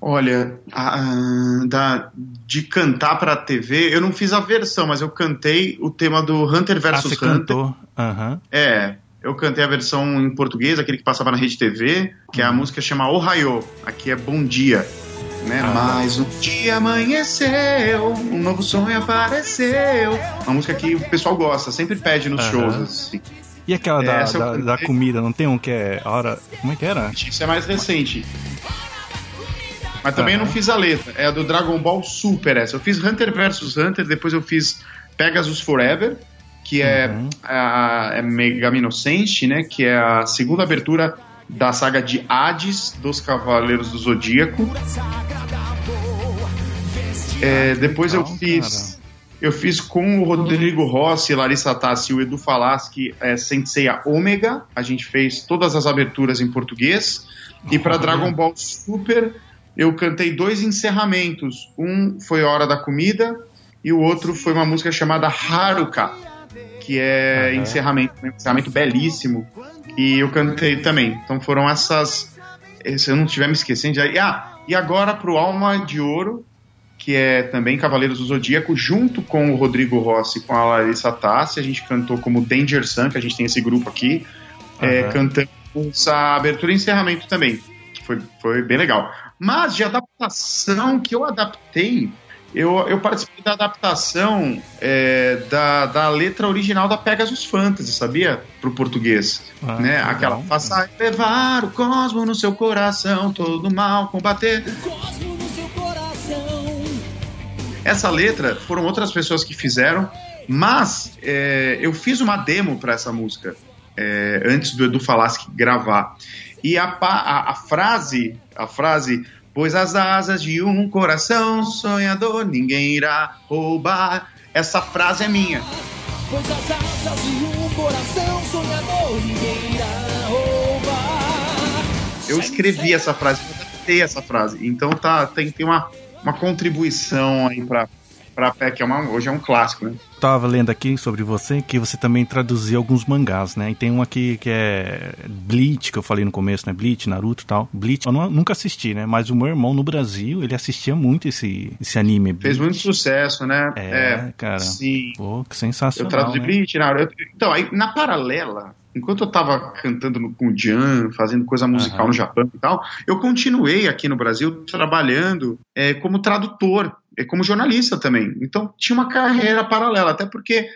Olha, a, a, da, de cantar para a TV, eu não fiz a versão, mas eu cantei o tema do Hunter vs ah, você Hunter. Cantou. Uhum. É, eu cantei a versão em português, aquele que passava na Rede TV, que uhum. é a música chama Ohio, aqui é Bom Dia. Né? Ah. Mas um dia amanheceu, um novo sonho apareceu. Uma música que o pessoal gosta, sempre pede nos uhum. shows. Assim. E aquela da, da, da, comida, não tem um que é hora. Como é que era? Isso é mais recente. Mas também uhum. eu não fiz a letra. É a do Dragon Ball Super essa. Eu fiz Hunter vs Hunter, depois eu fiz Pegasus Forever, que é uhum. a, é Inocente, né? Que é a segunda abertura da saga de Hades dos Cavaleiros do Zodíaco. É, depois eu fiz. Cara. Eu fiz com o Rodrigo Rossi, Larissa Tassi e o Edu Falaschi, é, Senseiya Ômega. A gente fez todas as aberturas em português. E para Dragon Ball Super, eu cantei dois encerramentos. Um foi Hora da Comida e o outro foi uma música chamada Haruka, que é uhum. encerramento, um encerramento belíssimo. E eu cantei também. Então foram essas. Se eu não estiver me esquecendo, já. Ah, e agora pro Alma de Ouro, que é também Cavaleiros do Zodíaco, junto com o Rodrigo Rossi e com a Larissa Tassi. A gente cantou como Danger Sun, que a gente tem esse grupo aqui, uhum. é, cantando essa abertura e encerramento também. Foi, foi bem legal. Mas de adaptação que eu adaptei, eu, eu participei da adaptação é, da, da letra original da Pegasus Fantasy, sabia? Pro português. Ah, né? Aquela, faça levar o cosmo no seu coração, todo mal combater. O cosmo no seu coração. Essa letra foram outras pessoas que fizeram, mas é, eu fiz uma demo para essa música é, antes do Edu Falaschi gravar. E a, a, a frase, a frase pois as asas de um coração sonhador ninguém irá roubar. Essa frase é minha. Pois as asas de um coração sonhador ninguém irá roubar. Eu escrevi essa frase, eu adaptei essa frase. Então tá, tem, tem uma, uma contribuição aí para pra pé, que é uma, hoje é um clássico, né? Tava lendo aqui sobre você que você também traduziu alguns mangás, né? E tem um aqui que é Bleach, que eu falei no começo, né? Bleach, Naruto e tal. Bleach, eu não, nunca assisti, né? Mas o meu irmão no Brasil, ele assistia muito esse, esse anime. Bleach. Fez muito sucesso, né? É, é cara. Sim. Pô, que sensacional. Eu traduzi né? Bleach, Naruto. Então, aí na paralela, enquanto eu estava cantando no, com o Jan, fazendo coisa musical uhum. no Japão e tal, eu continuei aqui no Brasil trabalhando é, como tradutor, como jornalista também. Então tinha uma carreira paralela, até porque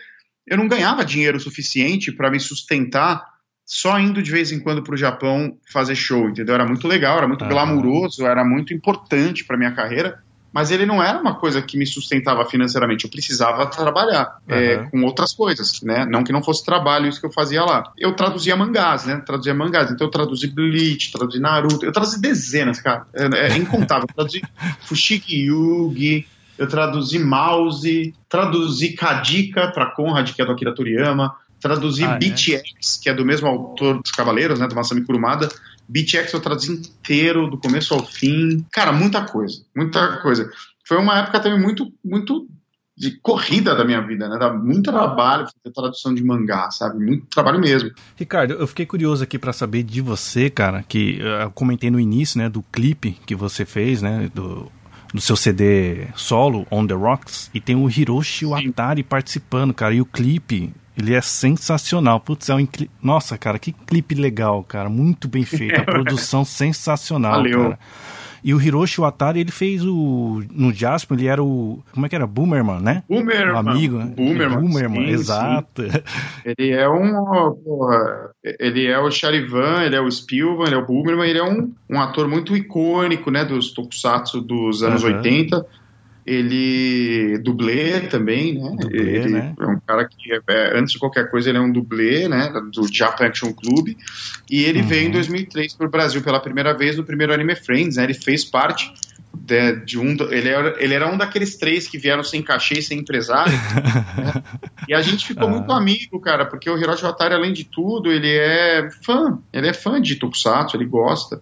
eu não ganhava dinheiro suficiente para me sustentar só indo de vez em quando para o Japão fazer show, entendeu? Era muito legal, era muito uhum. glamuroso, era muito importante para minha carreira mas ele não era uma coisa que me sustentava financeiramente. Eu precisava trabalhar uhum. é, com outras coisas, né? Não que não fosse trabalho isso que eu fazia lá. Eu traduzia mangás, né? Traduzia mangás. Então eu traduzi Bleach, traduzi Naruto, eu traduzi dezenas, cara. É, é incontável. Eu traduzi Fushigi Yugi, eu traduzi Mouse, traduzi Kadika para Conrad, que é do Akira Toriyama, traduzi ah, BTX, é? que é do mesmo autor dos Cavaleiros, né? Do Masami Kurumada. BTX eu traduzi inteiro, do começo ao fim. Cara, muita coisa, muita coisa. Foi uma época também muito, muito de corrida da minha vida, né? Dá muito trabalho fazer tradução de mangá, sabe? Muito trabalho mesmo. Ricardo, eu fiquei curioso aqui para saber de você, cara, que eu comentei no início, né, do clipe que você fez, né, do do seu CD solo, On The Rocks, e tem o Hiroshi Watari participando, cara, e o clipe ele é sensacional. Putz, é um incli... Nossa, cara, que clipe legal, cara. Muito bem feito. A produção sensacional, Valeu. cara. E o Hiroshi Watari, ele fez o. No Jasper, ele era o. Como é que era? Boomerman, né? Boomerman. O amigo, né? Boomerman. Boomerman, sim, exato. Sim. Ele é um. Porra, ele é o Charivan, ele é o Spielman, ele é o Boomerman, ele é um, um ator muito icônico, né? Dos tokusatsu dos anos uhum. 80 ele dublê também, né? Dublê, ele né? é um cara que, é, antes de qualquer coisa, ele é um dublê, né? Do Japan Action Club. E ele uhum. veio em 2003 para o Brasil pela primeira vez no primeiro Anime Friends, né? Ele fez parte de, de um, ele era, ele era um daqueles três que vieram sem cachê sem empresário. né? E a gente ficou ah. muito amigo, cara, porque o Hiroshi Watari, além de tudo, ele é fã. Ele é fã de Tokusatsu, ele gosta.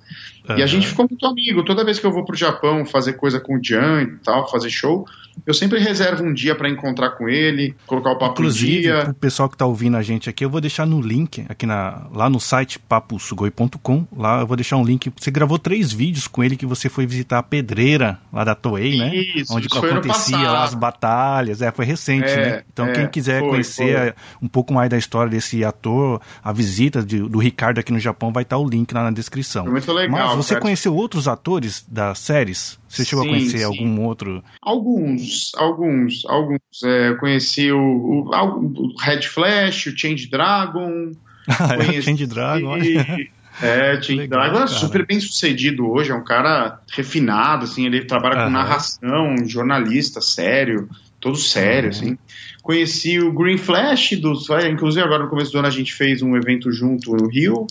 Uhum. E a gente ficou muito amigo. Toda vez que eu vou pro Japão fazer coisa com o Jan e tal, fazer show, eu sempre reservo um dia para encontrar com ele, colocar o papo Inclusive, dia. o pessoal que tá ouvindo a gente aqui, eu vou deixar no link aqui na, lá no site paposugoi.com. Lá eu vou deixar um link. Você gravou três vídeos com ele que você foi visitar a pedreira lá da Toei, né? Isso, Onde isso acontecia lá as batalhas. É, foi recente, É, né? Então é, quem quiser foi, conhecer foi. um pouco mais da história desse ator, a visita de- do Ricardo aqui no Japão, vai estar o link lá na descrição. Foi muito legal, Mas você cara. conheceu outros atores das séries? Você chegou Sim, a conhecer sim. algum outro? Alguns, alguns, alguns. É, conheci o, o, o Red Flash, o Change Dragon. conheci- Change Dragon. É, Change Legal, Dragon é super bem sucedido hoje, é um cara refinado, assim, ele trabalha com Aham. narração, jornalista, sério, todo sério, Uhum. assim. Conheci o Green Flash, dos, é, inclusive agora no começo do ano a gente fez um evento junto no Rio.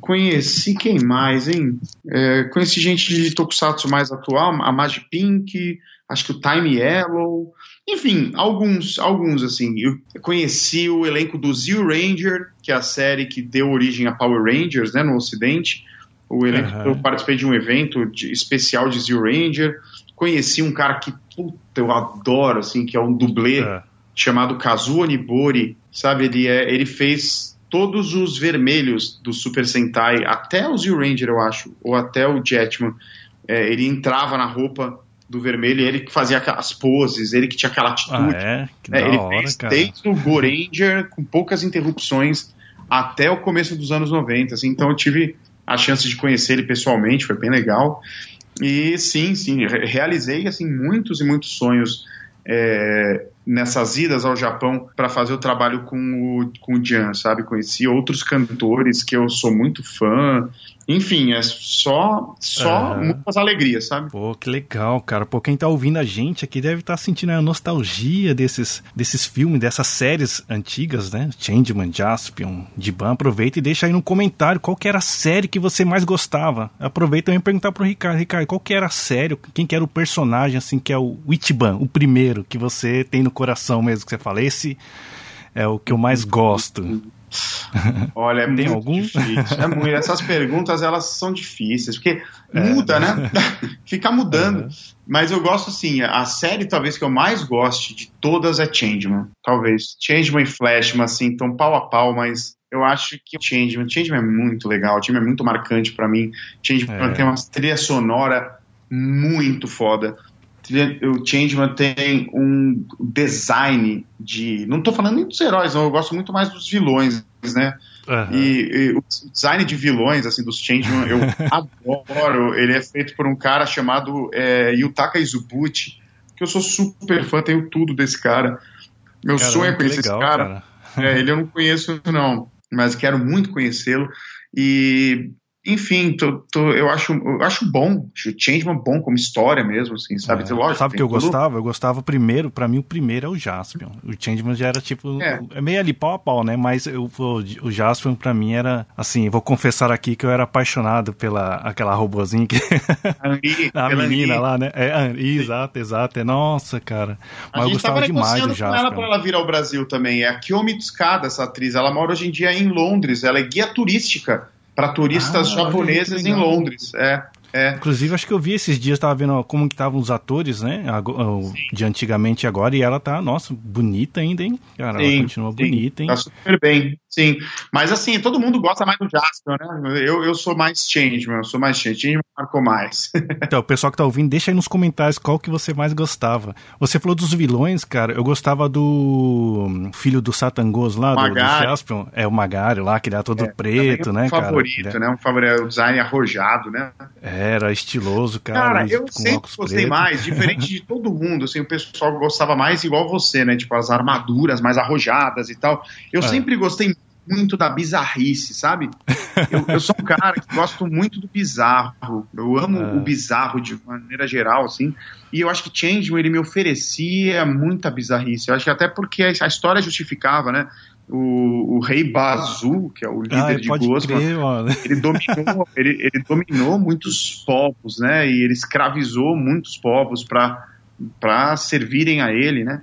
Conheci quem mais, hein? É, conheci gente de Tokusatsu mais atual, a Magi Pink, acho que o Time Yellow. Enfim, alguns, alguns, assim. Eu conheci o elenco do Zeo Ranger, que é a série que deu origem a Power Rangers, né, no Ocidente. O elenco, Aham. eu participei de um evento de- especial de Zeo Ranger. Conheci um cara que, puta, eu adoro, assim, que é um dublê É. chamado Kazuo Onibori, sabe? Ele, é, ele fez todos os vermelhos do Super Sentai, até o Zeo Ranger, eu acho, ou até o Jetman. É, ele entrava na roupa do vermelho, ele que fazia aquelas poses, ele que tinha aquela Ah, atitude. é? Que É, ele hora, fez cara. desde o Goranger, com poucas interrupções, até o começo dos anos 90. Assim, então eu tive a chance de conhecer ele pessoalmente, foi bem legal. E sim, sim, re- realizei assim muitos e muitos sonhos é, nessas idas ao Japão para fazer o trabalho com o, com o Jan, sabe? Conheci outros cantores que eu sou muito fã. Enfim, é só, só muitas alegrias, sabe? Pô, que legal, cara. Pô, quem tá ouvindo a gente aqui deve estar sentindo a nostalgia desses, desses filmes, dessas séries antigas, né? Changeman, Jaspion, Diban. Aproveita e deixa aí no comentário qual que era a série que você mais gostava. Aproveita também e perguntar pro Ricardo. Ricardo, qual que era a série, quem que era o personagem, assim, que é o Ichiban, o primeiro que você tem no coração mesmo, que você fala, esse é o que eu mais gosto. Olha, é Tem muito algum? difícil. É muito. Essas perguntas, elas são difíceis, porque É. muda, né? Fica mudando. Mas eu gosto, assim, a série talvez que eu mais goste de todas é Changeman. Talvez. Changeman e Flashman, assim, estão pau a pau, mas eu acho que o Changeman, Changeman é muito legal, o time é muito marcante pra mim. Changeman É. tem uma trilha sonora muito foda. Trilha- O Changeman tem um design de. Não tô falando nem dos heróis, não. Eu gosto muito mais dos vilões, né? Aham. E, e o design de vilões, assim, dos Changeman, eu adoro. Ele é feito por um cara chamado é, Yutaka Izubuchi, que eu sou super fã, tenho tudo desse cara. Meu Caramba, sonho é que conhecer legal, esse cara. É, ele eu não conheço, não, mas quero muito conhecê-lo. E, enfim, tô- tô- eu, acho, eu acho bom, acho o Changeman bom como história mesmo, assim, sabe? É. Lógico, Sabe que eu todo- gostava? Eu gostava primeiro, pra mim o primeiro é o Jaspion. O Changeman já era tipo, É. é, meio ali pau a pau, né? Mas eu, o, o Jaspion pra mim era, assim, vou confessar aqui que eu era apaixonado pela aquela robozinha que A, Anri, a pela menina Anri. lá, né? É, exato, exato. É, nossa, cara. A Mas eu gostava demais do com ela para Jaspion. ela vir ao Brasil também. É a Kiyomi Tsukada, essa atriz. Ela mora hoje em dia em Londres. Ela é guia turística para turistas Ah, japoneses em. Londres. É, é. Inclusive, acho que eu vi esses dias, tava vendo como que estavam os atores, né? De antigamente e agora, e ela tá, nossa, bonita ainda, hein? Cara, ela Sim, continua sim. bonita, hein? Tá super bem, sim. Mas assim, todo mundo gosta mais do Jasper, né? Eu, eu sou mais Changeman, eu sou mais Changeman. Changeman marcou mais. Então, o pessoal que tá ouvindo, deixa aí nos comentários qual que você mais gostava. Você falou dos vilões, cara. Eu gostava do filho do Satangos lá, do, do. Jaspion. É o Magari lá, que ele era todo Também preto, é né, um cara? favorito, Ele né? Um favorito, o design arrojado, né? Era estiloso, cara. Cara, eu sempre gostei preto. mais, diferente de todo mundo, assim, o pessoal gostava mais igual você, né? Tipo, as armaduras mais arrojadas e tal. Eu É. sempre gostei muito da bizarrice, sabe? Eu, eu sou um cara que gosto muito do bizarro. Eu amo É. o bizarro de maneira geral, assim. E eu acho que Changeman, ele me oferecia muita bizarrice. Eu acho que até porque a história justificava, né? O, o rei Bazu, que é o líder ah, de Gosma, ele dominou, ele, ele, dominou muitos povos, né? E ele escravizou muitos povos para servirem a ele, né?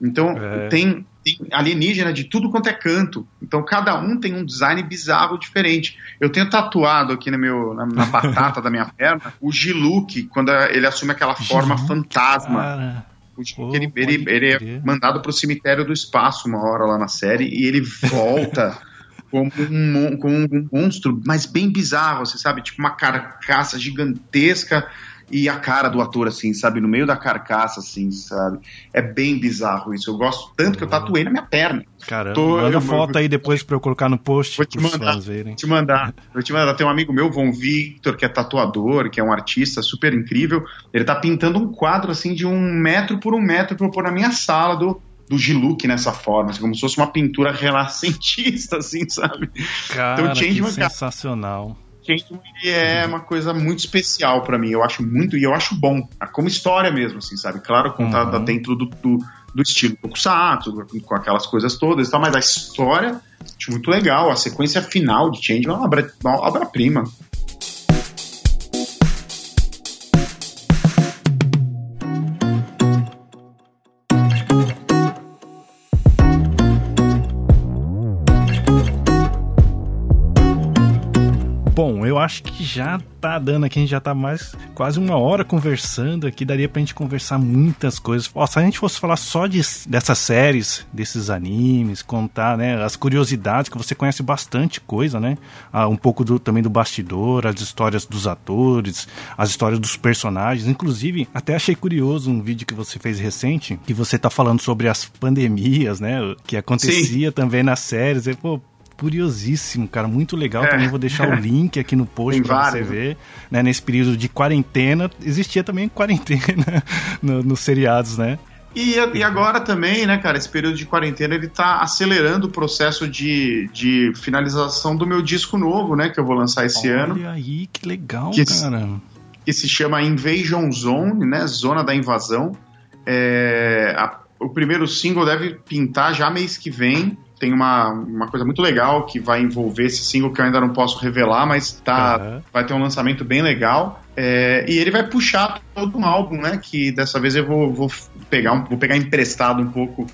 Então é. tem, tem alienígena de tudo quanto é canto. Então cada um tem um design bizarro diferente. Eu tenho tatuado aqui no meu, na, na batata da minha perna o Giluk, quando ele assume aquela forma fantasma. Cara Pô, ele, ele, ele é mandado para o cemitério do espaço uma hora lá na série e ele volta como um, como um monstro, mas bem bizarro, você sabe? Tipo uma carcaça gigantesca e a cara do ator, assim, sabe? No meio da carcaça, assim, sabe? É bem bizarro isso. Eu gosto tanto que eu tatuei na minha perna. Caramba, Tô, manda eu, foto eu, aí depois pra eu colocar no post. Vou te mandar, te mandar. Vou te mandar. Tem um amigo meu, Von Victor, que é tatuador, que é um artista super incrível. Ele tá pintando um quadro, assim, de um metro por um metro pra eu pôr na minha sala do, do Giluk nessa forma, assim, como se fosse uma pintura renascentista, assim, sabe? Cara, então, que sensacional. Cara, Changeman é uma coisa muito especial para mim. Eu acho muito e eu acho bom, como história mesmo, assim, sabe? Claro, contada uhum. dentro do, do, do estilo Tokusatsu, com aquelas coisas todas e tal, mas a história acho muito legal. A sequência final de Changeman é uma obra-prima. Obra acho que já tá dando aqui, a gente já tá mais quase uma hora conversando aqui, daria pra gente conversar muitas coisas. Ó, se a gente fosse falar só de, dessas séries, desses animes, contar, né, as curiosidades, que você conhece bastante coisa, né? Ah, um pouco do, também do bastidor, as histórias dos atores, as histórias dos personagens. Inclusive, até achei curioso um vídeo que você fez recente, que você tá falando sobre as pandemias, né? Que acontecia Sim. também nas séries. E, pô, curiosíssimo, cara, muito legal. É. Também vou deixar o link aqui no post para você ver. Né, nesse período de quarentena, existia também quarentena no, nos seriados, né? E, e, agora também, né, cara, esse período de quarentena ele tá acelerando o processo de, de finalização do meu disco novo, né, que eu vou lançar esse Olha ano. Olha aí, que legal, que, cara. Que se chama Invasion Zone, né, Zona da Invasão. É, a, o primeiro single deve pintar já mês que vem tem uma, uma coisa muito legal que vai envolver esse single que eu ainda não posso revelar, mas tá, uhum. vai ter um lançamento bem legal. É, e ele vai puxar todo um álbum, né? Que dessa vez eu vou, vou pegar, um, vou pegar emprestado um pouco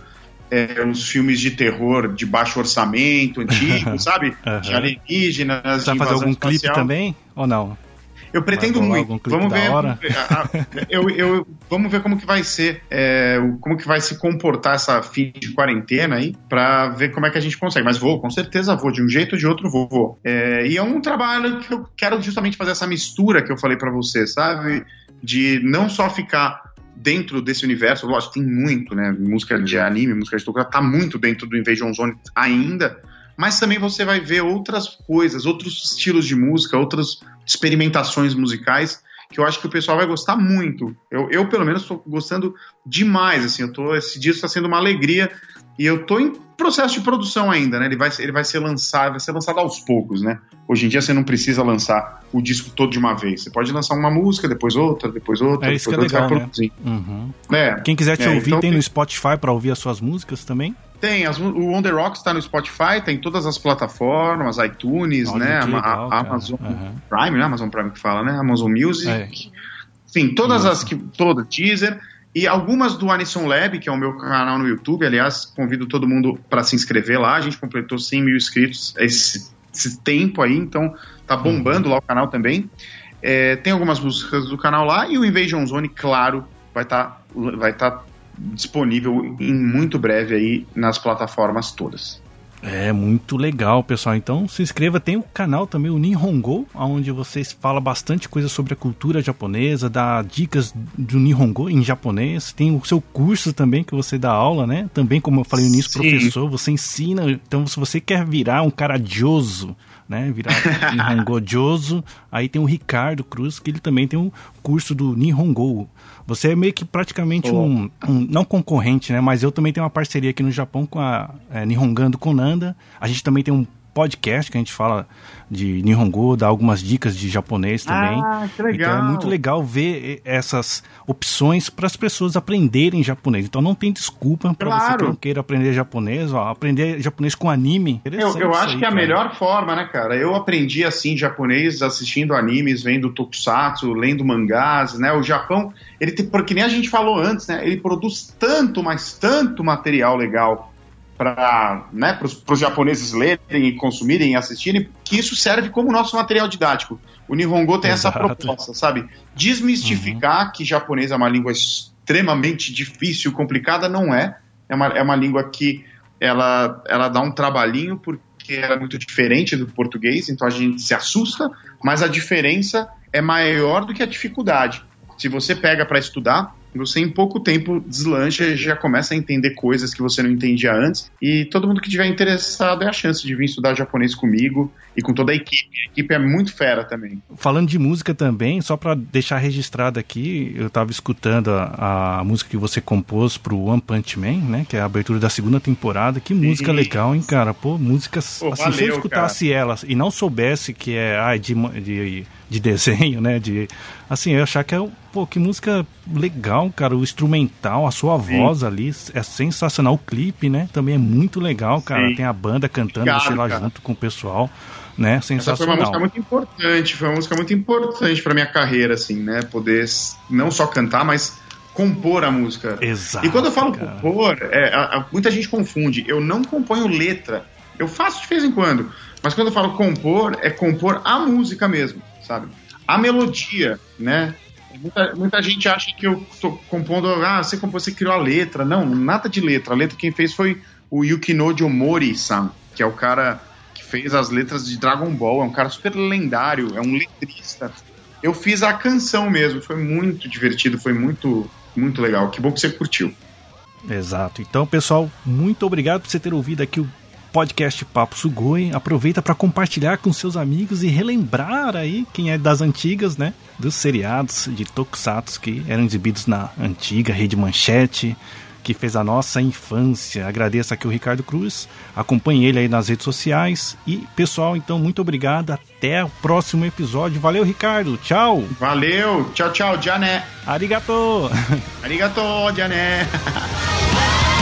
é, os filmes de terror de baixo orçamento, antigo, sabe? Uhum. De alienígenas. Você vai fazer algum espacial. clipe também? Ou não? Eu pretendo muito. Vamos ver. eu, eu, vamos ver como que vai ser, é, como que vai se comportar essa fim de quarentena aí, para ver como é que a gente consegue. Mas vou, com certeza vou, de um jeito ou de outro vou. vou. É, e é um trabalho que eu quero justamente fazer essa mistura que eu falei para você, sabe? De não só ficar dentro desse universo, lógico, tem muito, né? Música de anime, música de tokusatsu, tá muito dentro do Invasion Zone ainda, mas também você vai ver outras coisas, outros estilos de música, outras experimentações musicais que eu acho que o pessoal vai gostar muito. Eu, eu pelo menos, estou gostando demais. Assim, eu tô, esse disco está sendo uma alegria e eu estou em processo de produção ainda, né? Ele vai, ele vai ser lançado, vai ser lançado aos poucos, né? Hoje em dia você não precisa lançar o disco todo de uma vez. Você pode lançar uma música, depois outra, depois outra, é isso depois que é legal, né? Uhum. É, Quem quiser te é, ouvir, então, tem no Spotify para ouvir as suas músicas também? Tem, as, o On The Rocks está no Spotify, tem todas as plataformas, iTunes, Olha né? Legal, a, a Amazon uhum. Prime, né? Amazon Prime que fala, né? Amazon Music. É. Enfim, todas Nossa. as que. Toda, teaser. E algumas do Anison Lab, que é o meu canal no YouTube. Aliás, convido todo mundo para se inscrever lá. A gente completou 100 mil inscritos esse, esse tempo aí, então tá bombando uhum. lá o canal também. É, tem algumas músicas do canal lá e o Invasion Zone, claro, vai estar tá, vai tá disponível em muito breve aí nas plataformas todas. É muito legal, pessoal. Então se inscreva. Tem o canal também, o Nihongo, onde vocês falam bastante coisa sobre a cultura japonesa, dá dicas do Nihongo em japonês. Tem o seu curso também que você dá aula, né? Também, como eu falei nisso, professor, você ensina. Então, se você quer virar um cara joso, né? Virar Nihongo joso, aí tem o Ricardo Cruz, que ele também tem um curso do Nihongo. Você é meio que praticamente oh. um, um, não concorrente, né? Mas eu também tenho uma parceria aqui no Japão com a é, Nihongando Konanda. A gente também tem um podcast que a gente fala de Nihongo, dá algumas dicas de japonês também. Ah, que legal. Então é muito legal ver essas opções para as pessoas aprenderem japonês. Então não tem desculpa para Claro. você que não queira aprender japonês, ó, aprender japonês com anime. Eu, eu acho aí, que é a melhor forma, né, cara? Eu aprendi assim japonês assistindo animes, vendo tokusatsu, lendo mangás, né? O Japão, ele porque nem a gente falou antes, né? Ele produz tanto, mas tanto material legal para né, os japoneses lerem e consumirem e assistirem, que isso serve como nosso material didático. O Nihongo tem essa Exato. proposta, sabe? Desmistificar que japonês é uma língua extremamente difícil, complicada, não é. É uma, é uma língua que ela, ela dá um trabalhinho porque ela é muito diferente do português, então a gente se assusta, mas a diferença é maior do que a dificuldade. Se você pega para estudar, você em pouco tempo deslancha e já começa a entender coisas que você não entendia antes. E todo mundo que tiver interessado é a chance de vir estudar japonês comigo e com toda a equipe. A equipe é muito fera também. Falando de música também, só pra deixar registrado aqui, eu tava escutando a, a música que você compôs pro One Punch Man, né? Que é a abertura da segunda temporada. Que música legal, hein, cara? Pô, músicas. Pô, assim, se eu valeu, escutasse elas e não soubesse que é ai, de, de, de desenho, né? De, assim, eu achar que é. Pô, que música legal, cara. O instrumental, a sua Sim. voz ali é sensacional. O clipe, né? Também é muito legal, cara. Sim. Tem a banda cantando, Obrigado, você lá cara. junto com o pessoal, né? Essa foi uma Sensacional. música muito importante, foi uma música muito importante pra minha carreira, assim, né? Poder não só cantar, mas compor a música. Exato. E quando eu falo cara. compor, é, a- a- muita gente confunde. Eu não componho letra. Eu faço de vez em quando. Mas quando eu falo compor, é compor a música mesmo, sabe? A melodia, né? Muita, muita gente acha que eu tô compondo, ah, você compôs, você criou a letra. Não, nada de letra. A letra quem fez foi o Yukinojo Mori-san, que é o cara que fez as letras de Dragon Ball. É um cara super lendário, é um letrista. Eu fiz a canção mesmo, foi muito divertido, foi muito, muito legal. Que bom que você curtiu. Exato. Então, pessoal, muito obrigado por você ter ouvido aqui o podcast Papo Sugoi. Aproveita para compartilhar com seus amigos e relembrar aí quem é das antigas, né? Dos seriados de Tokusatsu que eram exibidos na antiga Rede Manchete, que fez a nossa infância. Agradeço aqui o Ricardo Cruz. Acompanhe ele aí nas redes sociais. E, pessoal, então, muito obrigado. Até o próximo episódio. Valeu, Ricardo. Tchau. Valeu, tchau, tchau, Jané. Arigato. Arigato, Jané.